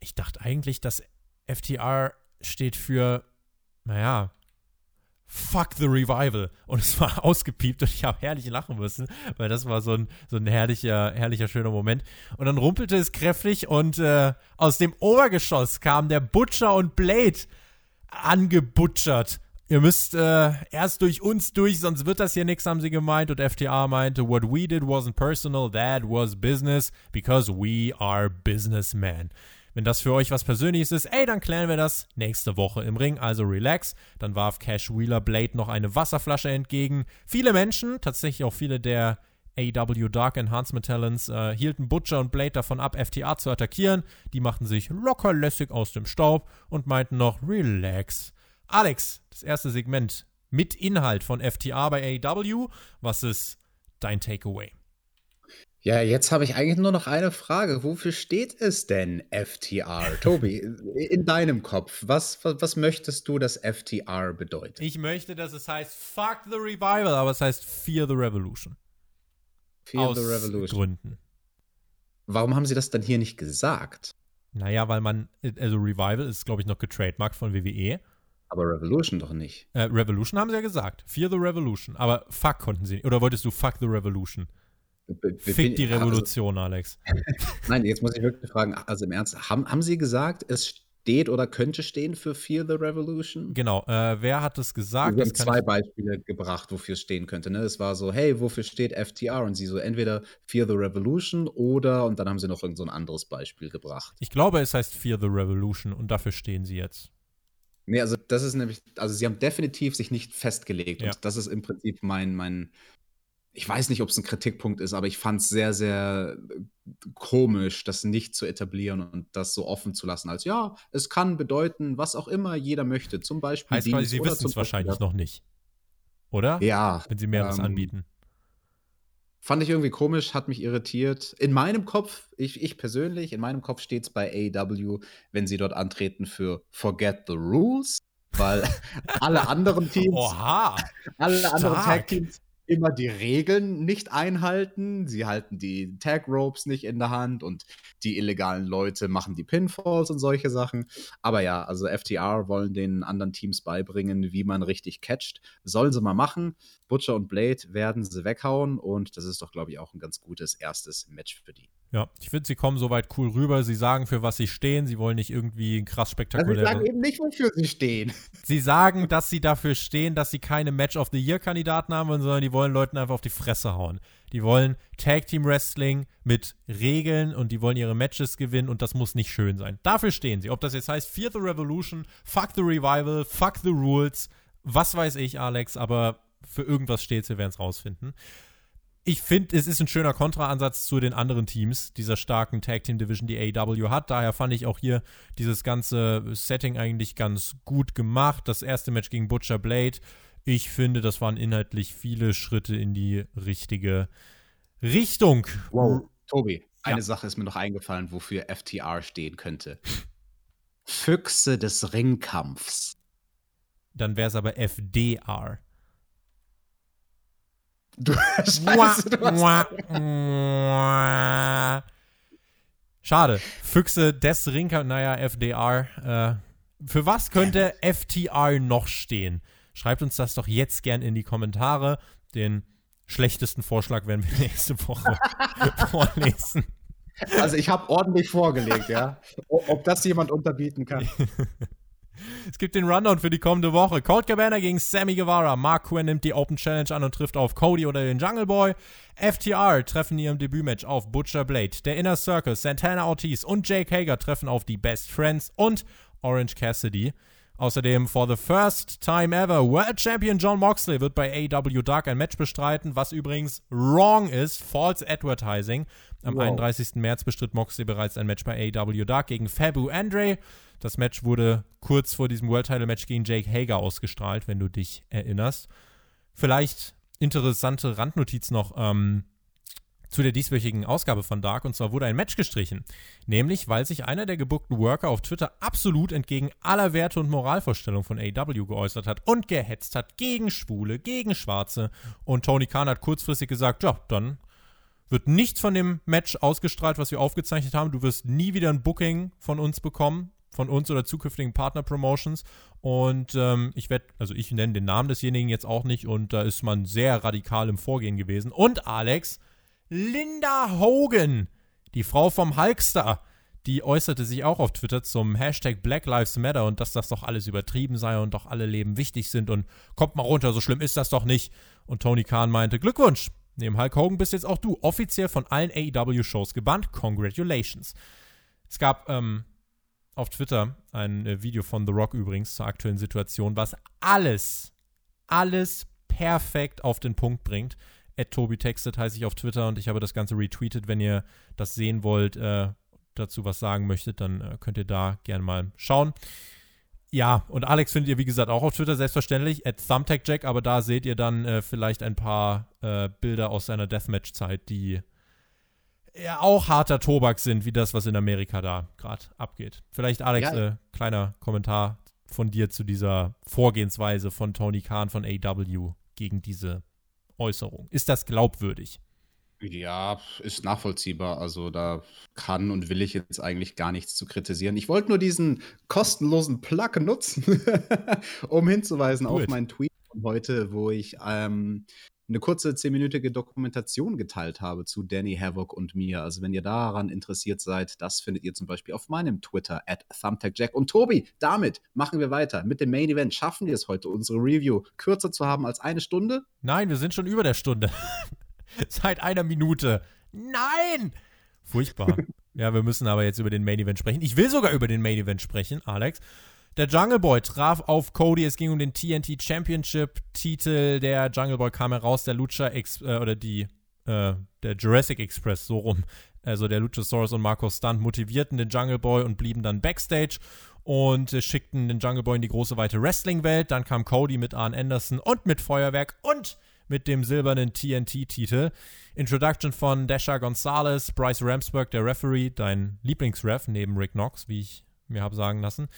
Ich dachte eigentlich, dass FTR steht für, naja, Fuck the Revival. Und es war [laughs] ausgepiept und ich habe herrlich lachen müssen, weil das war so ein, so ein herrlicher, herrlicher, schöner Moment. Und dann rumpelte es kräftig und äh, aus dem Obergeschoss kam der Butcher und Blade angebutschert. Ihr müsst äh, erst durch uns durch, sonst wird das hier nichts, haben sie gemeint. Und FTA meinte, what we did wasn't personal, that was business, because we are businessmen. Wenn das für euch was Persönliches ist, ey, dann klären wir das nächste Woche im Ring, also relax. Dann warf Cash Wheeler Blade noch eine Wasserflasche entgegen. Viele Menschen, tatsächlich auch viele der AW Dark Enhancement Talents, äh, hielten Butcher und Blade davon ab, FTA zu attackieren. Die machten sich locker lässig aus dem Staub und meinten noch, relax. Alex, das erste Segment mit Inhalt von FTA bei AEW. Was ist dein Takeaway? Ja, jetzt habe ich eigentlich nur noch eine Frage. Wofür steht es denn FTR? Tobi, [laughs] in deinem Kopf, was, was, was, möchtest du, dass FTR bedeutet? Ich möchte, dass es heißt Fuck the Revival, aber es heißt Fear the Revolution. Fear Aus the Revolution. Gründen. Warum haben sie das dann hier nicht gesagt? Naja, weil man, also Revival ist, glaube ich, noch getrademarkt von WWE. Aber Revolution doch nicht. Äh, Revolution haben sie ja gesagt. Fear the Revolution. Aber Fuck konnten sie nicht. Oder wolltest du Fuck the Revolution? Fick die Revolution, also, Alex. [laughs] Nein, jetzt muss ich wirklich fragen, also im Ernst, haben, haben sie gesagt, es steht oder könnte stehen für Fear the Revolution? Genau, äh, wer hat es gesagt? Wir haben zwei Beispiele gebracht, wofür es stehen könnte. Ne? Es war so, hey, wofür steht FTR? Und sie so, entweder Fear the Revolution oder, und dann haben sie noch irgend so ein anderes Beispiel gebracht. Ich glaube, es heißt Fear the Revolution und dafür stehen sie jetzt. Nee, also das ist nämlich, also sie haben definitiv sich nicht festgelegt. Ja. Und das ist im Prinzip mein, mein, ich weiß nicht, ob es ein Kritikpunkt ist, aber ich fand es sehr, sehr komisch, das nicht zu etablieren und das so offen zu lassen, als ja, es kann bedeuten, was auch immer jeder möchte. Zum Beispiel. Heißt quasi, sie wissen es wahrscheinlich noch nicht. Oder? Ja. Wenn sie mehr ähm, anbieten. Fand ich irgendwie komisch, hat mich irritiert. In meinem Kopf, ich, ich persönlich, in meinem Kopf steht es bei AEW, wenn sie dort antreten für Forget the Rules, weil [laughs] alle anderen Teams, Oha, alle anderen Tag Teams immer die Regeln nicht einhalten. Sie halten die Tag Ropes nicht in der Hand und die illegalen Leute machen die Pinfalls und solche Sachen. Aber ja, also FTR wollen den anderen Teams beibringen, wie man richtig catcht. Sollen sie mal machen. Butcher und Blade werden sie weghauen und das ist doch, glaube ich, auch ein ganz gutes erstes Match für die. Ja, ich finde, sie kommen soweit cool rüber. Sie sagen, für was sie stehen. Sie wollen nicht irgendwie krass spektakulär. Also sie sagen eben nicht, wofür sie stehen. [laughs] Sie sagen, dass sie dafür stehen, dass sie keine Match of the Year-Kandidaten haben, sondern die wollen Leuten einfach auf die Fresse hauen. Die wollen Tag Team Wrestling mit Regeln und die wollen ihre Matches gewinnen und das muss nicht schön sein. Dafür stehen sie. Ob das jetzt heißt Fear the Revolution, Fuck the Revival, Fuck the Rules, was weiß ich, Alex, aber für irgendwas steht, wir werden es rausfinden ich finde, es ist ein schöner Kontraansatz zu den anderen Teams dieser starken Tag Team Division, die AEW hat. Daher fand ich auch hier dieses ganze Setting eigentlich ganz gut gemacht. Das erste Match gegen Butcher Blade. Ich finde, das waren inhaltlich viele Schritte in die richtige Richtung. Wow. Tobi, eine ja. Sache ist mir noch eingefallen, wofür FTR stehen könnte. Füchse des Ringkampfs. Dann wäre es aber FDR. Du, Scheiße, du Schade. Füchse des Rinker, naja, FDR. Äh, für was könnte FTR noch stehen? Schreibt uns das doch jetzt gern in die Kommentare. Den schlechtesten Vorschlag werden wir [laughs] nächste Woche [laughs] vorlesen. Also ich habe ordentlich vorgelegt, ja. Ob das jemand unterbieten kann. [laughs] Es gibt den Rundown für die kommende Woche. Colt Cabana gegen Sammy Guevara. Mark Quinn nimmt die Open Challenge an und trifft auf Cody oder den Jungle Boy. FTR treffen in ihrem Debütmatch auf Butcher Blade. Der Inner Circle, Santana Ortiz und Jake Hager treffen auf die Best Friends und Orange Cassidy. Außerdem for the first time ever World Champion John Moxley wird bei AEW Dark ein Match bestreiten, was übrigens wrong ist, false advertising. Am wow. 31. März bestritt Moxley bereits ein Match bei AEW Dark gegen Fabu Andre. Das Match wurde kurz vor diesem World Title Match gegen Jake Hager ausgestrahlt, wenn du dich erinnerst. Vielleicht interessante Randnotiz noch ähm, zu der dieswöchigen Ausgabe von Dark. Und zwar wurde ein Match gestrichen. Nämlich, weil sich einer der gebuckten Worker auf Twitter absolut entgegen aller Werte und Moralvorstellungen von AW geäußert hat und gehetzt hat gegen Schwule, gegen Schwarze. Und Tony Khan hat kurzfristig gesagt, ja, dann wird nichts von dem Match ausgestrahlt, was wir aufgezeichnet haben. Du wirst nie wieder ein Booking von uns bekommen von uns oder zukünftigen Partner-Promotions. Und ähm, ich werde, also ich nenne den Namen desjenigen jetzt auch nicht und da ist man sehr radikal im Vorgehen gewesen. Und Alex, Linda Hogan, die Frau vom Hulkster, die äußerte sich auch auf Twitter zum Hashtag Black Lives Matter und dass das doch alles übertrieben sei und doch alle Leben wichtig sind und kommt mal runter, so schlimm ist das doch nicht. Und Tony Khan meinte, Glückwunsch, neben Hulk Hogan bist jetzt auch du offiziell von allen AEW-Shows gebannt. Congratulations. Es gab ähm, auf Twitter ein äh, Video von The Rock übrigens zur aktuellen Situation, was alles, alles perfekt auf den Punkt bringt. Ed Tobi textet heiße ich auf Twitter und ich habe das Ganze retweetet. Wenn ihr das sehen wollt, äh, dazu was sagen möchtet, dann äh, könnt ihr da gerne mal schauen. Ja, und Alex findet ihr, wie gesagt, auch auf Twitter, selbstverständlich, at ThumbtackJack, aber da seht ihr dann äh, vielleicht ein paar äh, Bilder aus seiner Deathmatch-Zeit, die ja auch harter Tobak sind, wie das, was in Amerika da gerade abgeht. Vielleicht, Alex, ja. äh, kleiner Kommentar von dir zu dieser Vorgehensweise von Tony Khan von AW gegen diese Äußerung. Ist das glaubwürdig? Ja, ist nachvollziehbar. Also da kann und will ich jetzt eigentlich gar nichts zu kritisieren. Ich wollte nur diesen kostenlosen Plug nutzen, [laughs] um hinzuweisen Gut. auf meinen Tweet von heute, wo ich ähm, eine kurze zehnminütige Dokumentation geteilt habe zu Danny Havoc und mir. Also wenn ihr daran interessiert seid, das findet ihr zum Beispiel auf meinem Twitter at ThumbtackJack. Und Tobi, damit machen wir weiter mit dem Main Event. Schaffen wir es heute, unsere Review kürzer zu haben als eine Stunde? Nein, wir sind schon über der Stunde. [laughs] Seit einer Minute. Nein! Furchtbar. [laughs] ja, wir müssen aber jetzt über den Main Event sprechen. Ich will sogar über den Main Event sprechen, Alex. Der Jungle Boy traf auf Cody. Es ging um den TNT Championship Titel. Der Jungle Boy kam heraus. Der Lucha Ex äh, oder die äh, der Jurassic Express so rum. Also der Luchasaurus und Marco Stunt motivierten den Jungle Boy und blieben dann backstage und äh, schickten den Jungle Boy in die große weite Wrestling-Welt. Dann kam Cody mit Arn Anderson und mit Feuerwerk und mit dem silbernen TNT-Titel. Introduction von Dasha Gonzalez, Bryce Ramsburg, der Referee, dein Lieblingsref neben Rick Knox, wie ich mir habe sagen lassen.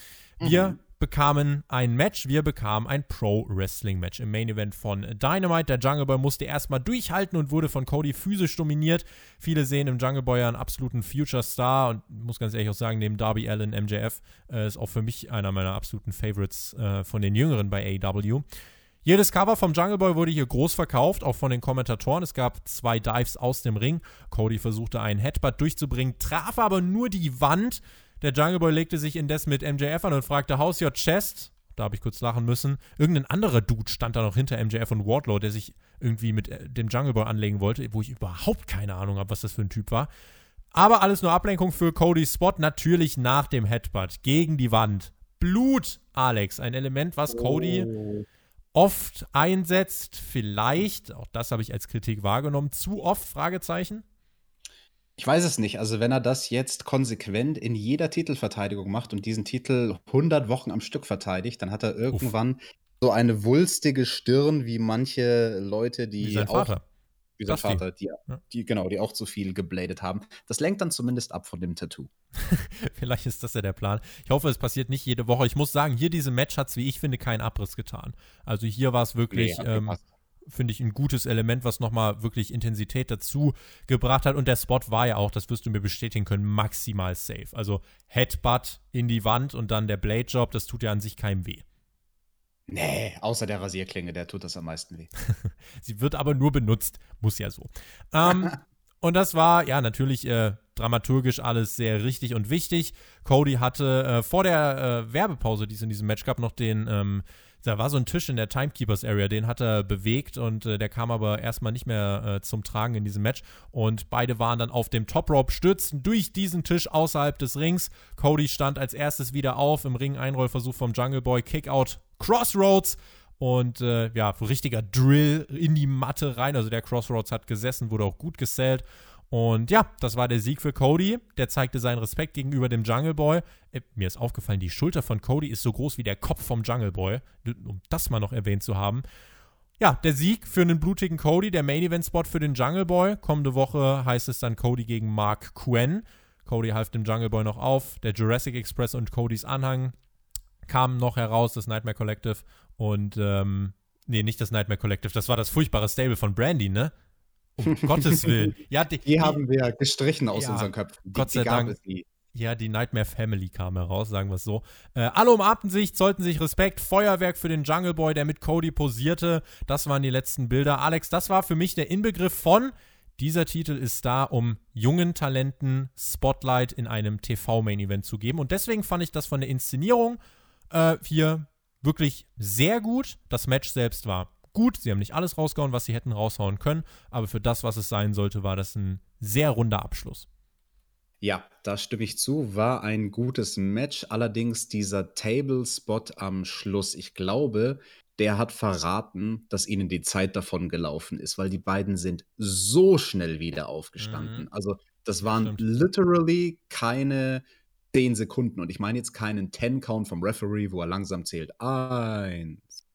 Wir mhm. bekamen ein Match, wir bekamen ein Pro-Wrestling-Match im Main-Event von Dynamite. Der Jungle Boy musste erstmal durchhalten und wurde von Cody physisch dominiert. Viele sehen im Jungle Boy einen absoluten Future-Star und muss ganz ehrlich auch sagen, neben Darby Allen, MJF, äh, ist auch für mich einer meiner absoluten Favorites äh, von den Jüngeren bei AEW. Jedes Cover vom Jungle Boy wurde hier groß verkauft, auch von den Kommentatoren. Es gab zwei Dives aus dem Ring. Cody versuchte einen Headbutt durchzubringen, traf aber nur die Wand. Der Jungle Boy legte sich indes mit MJF an und fragte, How's your chest? Da habe ich kurz lachen müssen. Irgendein anderer Dude stand da noch hinter MJF und Wardlow, der sich irgendwie mit äh, dem Jungle Boy anlegen wollte, wo ich überhaupt keine Ahnung habe, was das für ein Typ war. Aber alles nur Ablenkung für Codys Spot, natürlich nach dem Headbutt gegen die Wand. Blut, Alex, ein Element, was Cody oh. oft einsetzt, vielleicht, auch das habe ich als Kritik wahrgenommen, zu oft, Fragezeichen. Ich weiß es nicht. Also, wenn er das jetzt konsequent in jeder Titelverteidigung macht und diesen Titel 100 Wochen am Stück verteidigt, dann hat er irgendwann Uff. so eine wulstige Stirn wie manche Leute, die wie sein auch, Vater. Wie sein Vater, die, die, genau, die auch zu viel gebladet haben. Das lenkt dann zumindest ab von dem Tattoo. [laughs] Vielleicht ist das ja der Plan. Ich hoffe, es passiert nicht jede Woche. Ich muss sagen, hier diese Match hat es, wie ich finde, keinen Abriss getan. Also hier war es wirklich. Nee, ähm, finde ich, ein gutes Element, was nochmal wirklich Intensität dazu gebracht hat. Und der Spot war ja auch, das wirst du mir bestätigen können, maximal safe. Also Headbutt in die Wand und dann der Blade Job, das tut ja an sich keinem weh. Nee, außer der Rasierklinge, der tut das am meisten weh. [laughs] Sie wird aber nur benutzt, muss ja so. Ähm, [laughs] Und das war, ja, natürlich äh, dramaturgisch alles sehr richtig und wichtig. Cody hatte äh, vor der äh, Werbepause, die es in diesem Match gab, noch den, ähm, da war so ein Tisch in der Timekeepers Area, den hat er bewegt und äh, der kam aber erstmal nicht mehr äh, zum Tragen in diesem Match. Und beide waren dann auf dem Top Rope, stürzten durch diesen Tisch außerhalb des Rings. Cody stand als erstes wieder auf im Ring, Einrollversuch vom Jungle Boy, Kickout, Crossroads. Und äh, ja, richtiger Drill in die Matte rein. Also der Crossroads hat gesessen, wurde auch gut gesellt. Und ja, das war der Sieg für Cody. Der zeigte seinen Respekt gegenüber dem Jungle Boy. Äh, mir ist aufgefallen, die Schulter von Cody ist so groß wie der Kopf vom Jungle Boy. Um das mal noch erwähnt zu haben. Ja, der Sieg für einen blutigen Cody, der Main Event Spot für den Jungle Boy. Kommende Woche heißt es dann Cody gegen Mark Quinn. Cody half dem Jungle Boy noch auf. Der Jurassic Express und Codys Anhang kamen noch heraus, das Nightmare Collective. Und, ähm, nee, nicht das Nightmare Collective, das war das furchtbare Stable von Brandy, ne? Um [laughs] Gottes Willen. Ja, die, die, die, haben wir gestrichen aus ja, unseren Köpfen. Die, Gott sei Dank. Ja, die Nightmare Family kam heraus, sagen wir es so. Äh, alle umarmten sich, zollten sich Respekt. Feuerwerk für den Jungle Boy, der mit Cody posierte. Das waren die letzten Bilder. Alex, das war für mich der Inbegriff von. Dieser Titel ist da, um jungen Talenten Spotlight in einem TV-Main-Event zu geben. Und deswegen fand ich das von der Inszenierung äh, hier wirklich sehr gut. Das Match selbst war gut. Sie haben nicht alles rausgehauen, was sie hätten raushauen können, aber für das, was es sein sollte, war das ein sehr runder Abschluss. Ja, da stimme ich zu. War ein gutes Match. Allerdings dieser Table-Spot am Schluss, ich glaube, der hat verraten, dass ihnen die Zeit davon gelaufen ist, weil die beiden sind so schnell wieder aufgestanden. Mhm. Also, das waren Stimmt. literally keine 10 Sekunden. Und ich meine jetzt keinen 10-Count vom Referee, wo er langsam zählt. Eins,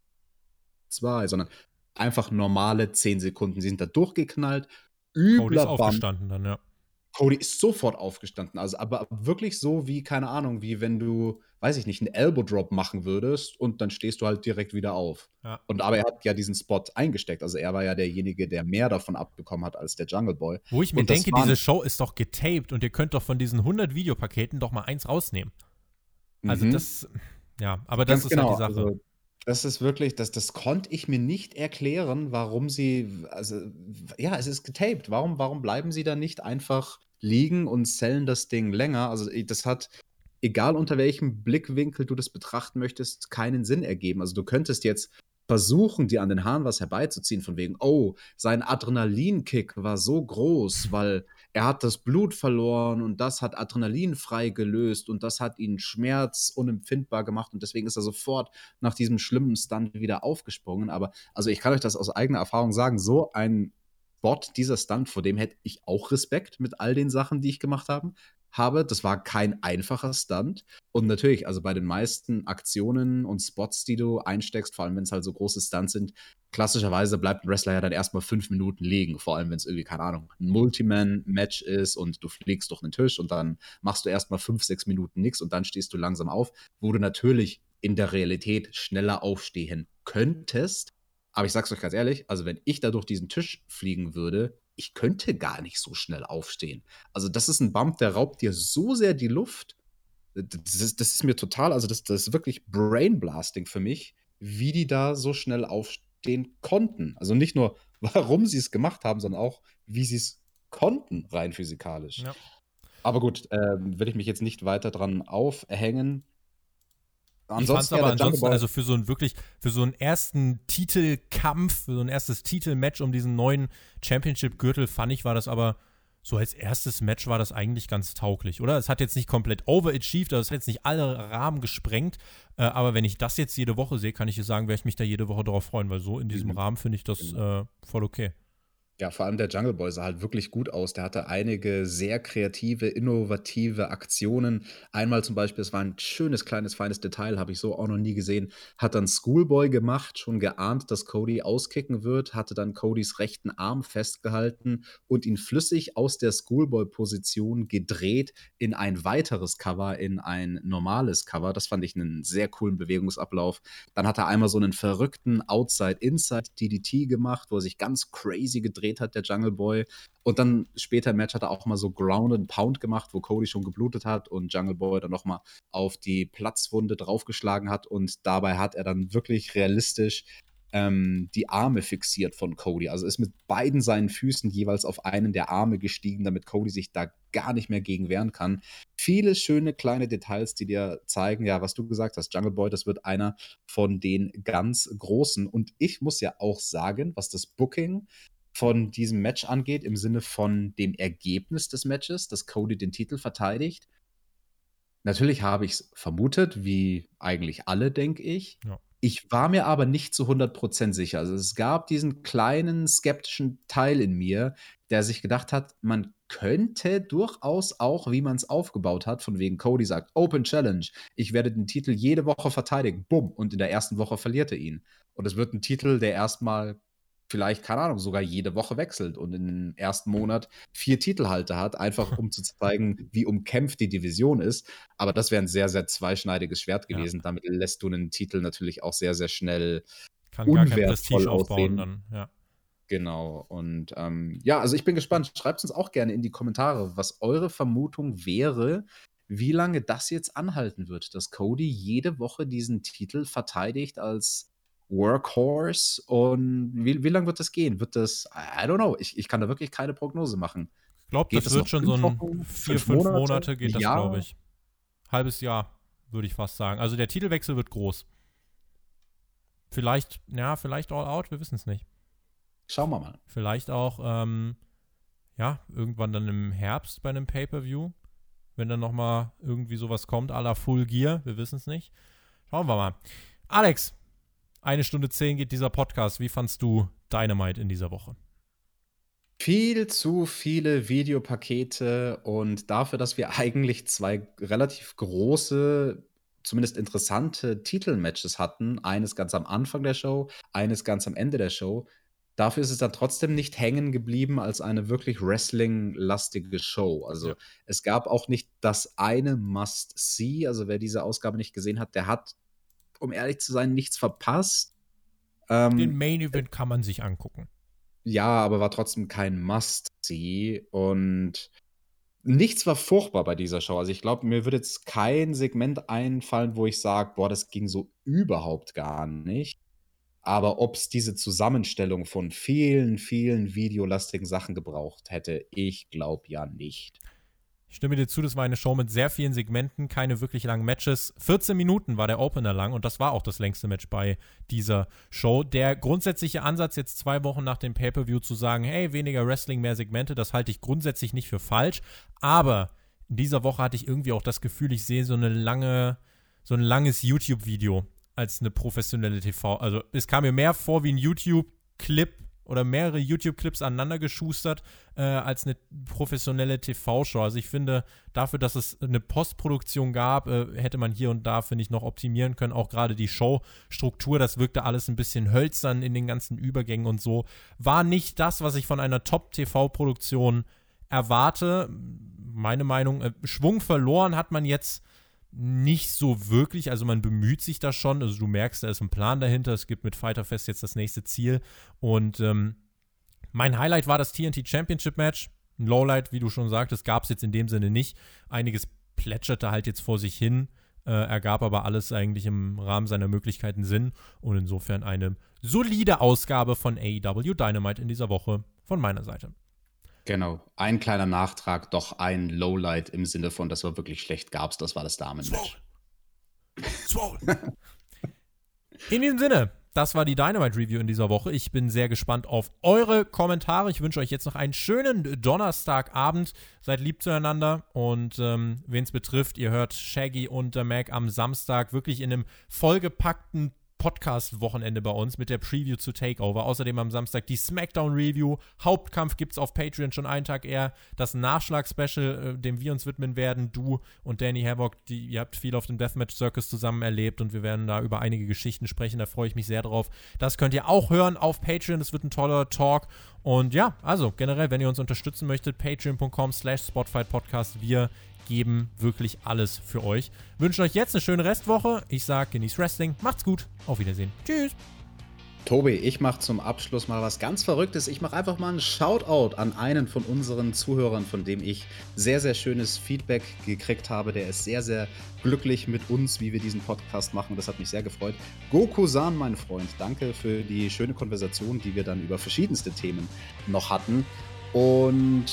zwei, sondern einfach normale 10 Sekunden. Sie sind da durchgeknallt. Übler Cody ist aufgestanden dann, ja. Cody ist sofort aufgestanden. Also, aber wirklich so wie, keine Ahnung, wie wenn du, weiß ich nicht, einen Elbow Drop machen würdest und dann stehst du halt direkt wieder auf. Ja. Und aber er hat ja diesen Spot eingesteckt. Also er war ja derjenige, der mehr davon abbekommen hat als der Jungle Boy. Wo ich mir und denke, diese Show ist doch getaped und ihr könnt doch von diesen 100 Videopaketen doch mal eins rausnehmen. Also mhm. das, ja, aber das Ganz ist genau. halt die Sache. Also, das ist wirklich, das, das konnte ich mir nicht erklären, warum sie, also, ja, es ist getaped. Warum, warum bleiben sie da nicht einfach liegen und zählen das Ding länger? Also, das hat, egal unter welchem Blickwinkel du das betrachten möchtest, keinen Sinn ergeben. Also, du könntest jetzt versuchen, dir an den Haaren was herbeizuziehen, von wegen, oh, sein Adrenalinkick war so groß, weil er hat das Blut verloren und das hat Adrenalin freigelöst und das hat ihn Schmerz unempfindbar gemacht und deswegen ist er sofort nach diesem schlimmen Stunt wieder aufgesprungen. Aber also ich kann euch das aus eigener Erfahrung sagen, so ein Bot, dieser Stunt, vor dem hätte ich auch Respekt mit all den Sachen, die ich gemacht habe habe. Das war kein einfacher Stunt. Und natürlich, also bei den meisten Aktionen und Spots, die du einsteckst, vor allem wenn es halt so große Stunts sind, klassischerweise bleibt ein Wrestler ja dann erstmal fünf Minuten liegen. Vor allem, wenn es irgendwie, keine Ahnung, ein Multiman-Match ist und du fliegst durch den Tisch und dann machst du erstmal fünf, sechs Minuten nichts und dann stehst du langsam auf, wo du natürlich in der Realität schneller aufstehen könntest. Aber ich sag's euch ganz ehrlich, also wenn ich da durch diesen Tisch fliegen würde, ich könnte gar nicht so schnell aufstehen. Also das ist ein Bump, der raubt dir so sehr die Luft. Das ist, das ist mir total, also das, das ist wirklich Brainblasting für mich, wie die da so schnell aufstehen konnten. Also nicht nur, [laughs] warum sie es gemacht haben, sondern auch, wie sie es konnten, rein physikalisch. Ja. Aber gut, ähm, will ich mich jetzt nicht weiter dran aufhängen. Ansonsten, ich aber ansonsten, also für so einen wirklich, für so einen ersten Titelkampf, für so ein erstes Titelmatch um diesen neuen Championship-Gürtel, fand ich, war das aber so als erstes Match war das eigentlich ganz tauglich, oder? Es hat jetzt nicht komplett overachieved, also es hat jetzt nicht alle Rahmen gesprengt, äh, aber wenn ich das jetzt jede Woche sehe, kann ich sagen, werde ich mich da jede Woche darauf freuen, weil so in diesem mhm. Rahmen finde ich das genau. äh, voll okay. Ja, vor allem der Jungle Boy sah halt wirklich gut aus. Der hatte einige sehr kreative, innovative Aktionen. Einmal zum Beispiel, es war ein schönes, kleines, feines Detail, habe ich so auch noch nie gesehen, hat dann Schoolboy gemacht, schon geahnt, dass Cody auskicken wird, hatte dann Codys rechten Arm festgehalten und ihn flüssig aus der Schoolboy-Position gedreht in ein weiteres Cover, in ein normales Cover. Das fand ich einen sehr coolen Bewegungsablauf. Dann hat er einmal so einen verrückten Outside-Inside-DDT gemacht, wo er sich ganz crazy gedreht gedreht hat, der Jungle Boy. Und dann später im Match hat er auch mal so Ground and Pound gemacht, wo Cody schon geblutet hat und Jungle Boy dann nochmal auf die Platzwunde draufgeschlagen hat. Und dabei hat er dann wirklich realistisch ähm, die Arme fixiert von Cody. Also ist mit beiden seinen Füßen jeweils auf einen der Arme gestiegen, damit Cody sich da gar nicht mehr gegen wehren kann. Viele schöne kleine Details, die dir zeigen, ja, was du gesagt hast, Jungle Boy, das wird einer von den ganz großen. Und ich muss ja auch sagen, was das Booking von diesem Match angeht, im Sinne von dem Ergebnis des Matches, dass Cody den Titel verteidigt. Natürlich habe ich es vermutet, wie eigentlich alle, denke ich. Ja. Ich war mir aber nicht zu 100% sicher. Also es gab diesen kleinen skeptischen Teil in mir, der sich gedacht hat, man könnte durchaus auch, wie man es aufgebaut hat, von wegen Cody sagt, Open Challenge, ich werde den Titel jede Woche verteidigen, bumm, und in der ersten Woche verliert er ihn. Und es wird ein Titel, der erstmal vielleicht, keine Ahnung, sogar jede Woche wechselt und im ersten Monat vier Titelhalter hat, einfach um zu zeigen, [laughs] wie umkämpft die Division ist. Aber das wäre ein sehr, sehr zweischneidiges Schwert gewesen. Ja. Damit lässt du einen Titel natürlich auch sehr, sehr schnell Kann unwertvoll aussehen. Dann, ja. Genau. Und ähm, ja, also ich bin gespannt. Schreibt uns auch gerne in die Kommentare, was eure Vermutung wäre, wie lange das jetzt anhalten wird, dass Cody jede Woche diesen Titel verteidigt als Workhorse und wie, wie lange wird das gehen? Wird das, I don't know, ich, ich kann da wirklich keine Prognose machen. Ich glaube, das, das wird schon so ein Wochen, vier, fünf Monate, Monate geht das, glaube ich. Halbes Jahr, würde ich fast sagen. Also der Titelwechsel wird groß. Vielleicht, ja, vielleicht all out, wir wissen es nicht. Schauen wir mal. Vielleicht auch, ähm, ja, irgendwann dann im Herbst bei einem Pay-Per-View, wenn dann nochmal irgendwie sowas kommt, à la Full Gear, wir wissen es nicht. Schauen wir mal. Alex, eine Stunde zehn geht dieser Podcast. Wie fandst du Dynamite in dieser Woche? Viel zu viele Videopakete und dafür, dass wir [laughs] eigentlich zwei relativ große, zumindest interessante Titelmatches hatten, eines ganz am Anfang der Show, eines ganz am Ende der Show, dafür ist es dann trotzdem nicht hängen geblieben als eine wirklich Wrestling-lastige Show. Also ja. es gab auch nicht das eine Must-See. Also wer diese Ausgabe nicht gesehen hat, der hat um ehrlich zu sein, nichts verpasst. Ähm, Den Main Event kann man sich angucken. Ja, aber war trotzdem kein Must-See und nichts war furchtbar bei dieser Show. Also ich glaube, mir würde jetzt kein Segment einfallen, wo ich sage, boah, das ging so überhaupt gar nicht. Aber ob es diese Zusammenstellung von vielen, vielen videolastigen Sachen gebraucht hätte, ich glaube ja nicht. Ich stimme dir zu, das war eine Show mit sehr vielen Segmenten, keine wirklich langen Matches. 14 Minuten war der Opener lang und das war auch das längste Match bei dieser Show. Der grundsätzliche Ansatz, jetzt zwei Wochen nach dem Pay-Per-View zu sagen, hey, weniger Wrestling, mehr Segmente, das halte ich grundsätzlich nicht für falsch. Aber in dieser Woche hatte ich irgendwie auch das Gefühl, ich sehe so eine lange, so ein langes YouTube-Video als eine professionelle TV. Also es kam mir mehr vor wie ein YouTube-Clip oder mehrere YouTube-Clips aneinander geschustert äh, als eine professionelle TV-Show. Also ich finde, dafür, dass es eine Postproduktion gab, äh, hätte man hier und da, finde ich, noch optimieren können. Auch gerade die Showstruktur, das wirkte alles ein bisschen hölzern in den ganzen Übergängen und so. War nicht das, was ich von einer Top-TV-Produktion erwarte. Meine Meinung, äh, Schwung verloren hat man jetzt nicht so wirklich, also man bemüht sich da schon, also du merkst, da ist ein Plan dahinter, es gibt mit Fighter Fest jetzt das nächste Ziel. Und ähm, mein Highlight war das TNT Championship Match, ein Lowlight, wie du schon sagtest, gab es jetzt in dem Sinne nicht, einiges plätscherte halt jetzt vor sich hin, äh, ergab aber alles eigentlich im Rahmen seiner Möglichkeiten Sinn. Und insofern eine solide Ausgabe von AEW Dynamite in dieser Woche von meiner Seite. Genau. Ein kleiner Nachtrag, doch ein Lowlight im Sinne von, das war wirklich schlecht gab's, das war das Damenmatch. in diesem Sinne, das war die Dynamite Review in dieser Woche. Ich bin sehr gespannt auf eure Kommentare. Ich wünsche euch jetzt noch einen schönen Donnerstagabend. Seid lieb zueinander und ähm, wen es betrifft, ihr hört Shaggy und der Mac am Samstag wirklich in einem vollgepackten Podcast-Wochenende bei uns mit der Preview zu Takeover. Außerdem am Samstag die SmackDown-Review. Hauptkampf gibt es auf Patreon schon einen Tag eher. Das Nachschlag-Special, äh, dem wir uns widmen werden. Du und Danny Havoc, die, ihr habt viel auf dem Deathmatch Circus zusammen erlebt und wir werden da über einige Geschichten sprechen. Da freue ich mich sehr drauf. Das könnt ihr auch hören auf Patreon. Das wird ein toller Talk. Und ja, also generell, wenn ihr uns unterstützen möchtet, patreon.com slash Spotify Podcast. Wir geben wirklich alles für euch. Wünschen euch jetzt eine schöne Restwoche. Ich sage, genießt Wrestling. Macht's gut. Auf Wiedersehen. Tschüss. Tobi, ich mache zum Abschluss mal was ganz Verrücktes. Ich mache einfach mal einen Shoutout an einen von unseren Zuhörern, von dem ich sehr, sehr schönes Feedback gekriegt habe. Der ist sehr, sehr glücklich mit uns, wie wir diesen Podcast machen. Das hat mich sehr gefreut. Goku-san, mein Freund, danke für die schöne Konversation, die wir dann über verschiedenste Themen noch hatten. Und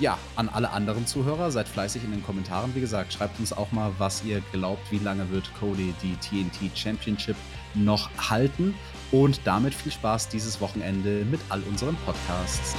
ja, an alle anderen Zuhörer, seid fleißig in den Kommentaren. Wie gesagt, schreibt uns auch mal, was ihr glaubt, wie lange wird Cody die TNT Championship noch halten. Und damit viel Spaß dieses Wochenende mit all unseren Podcasts.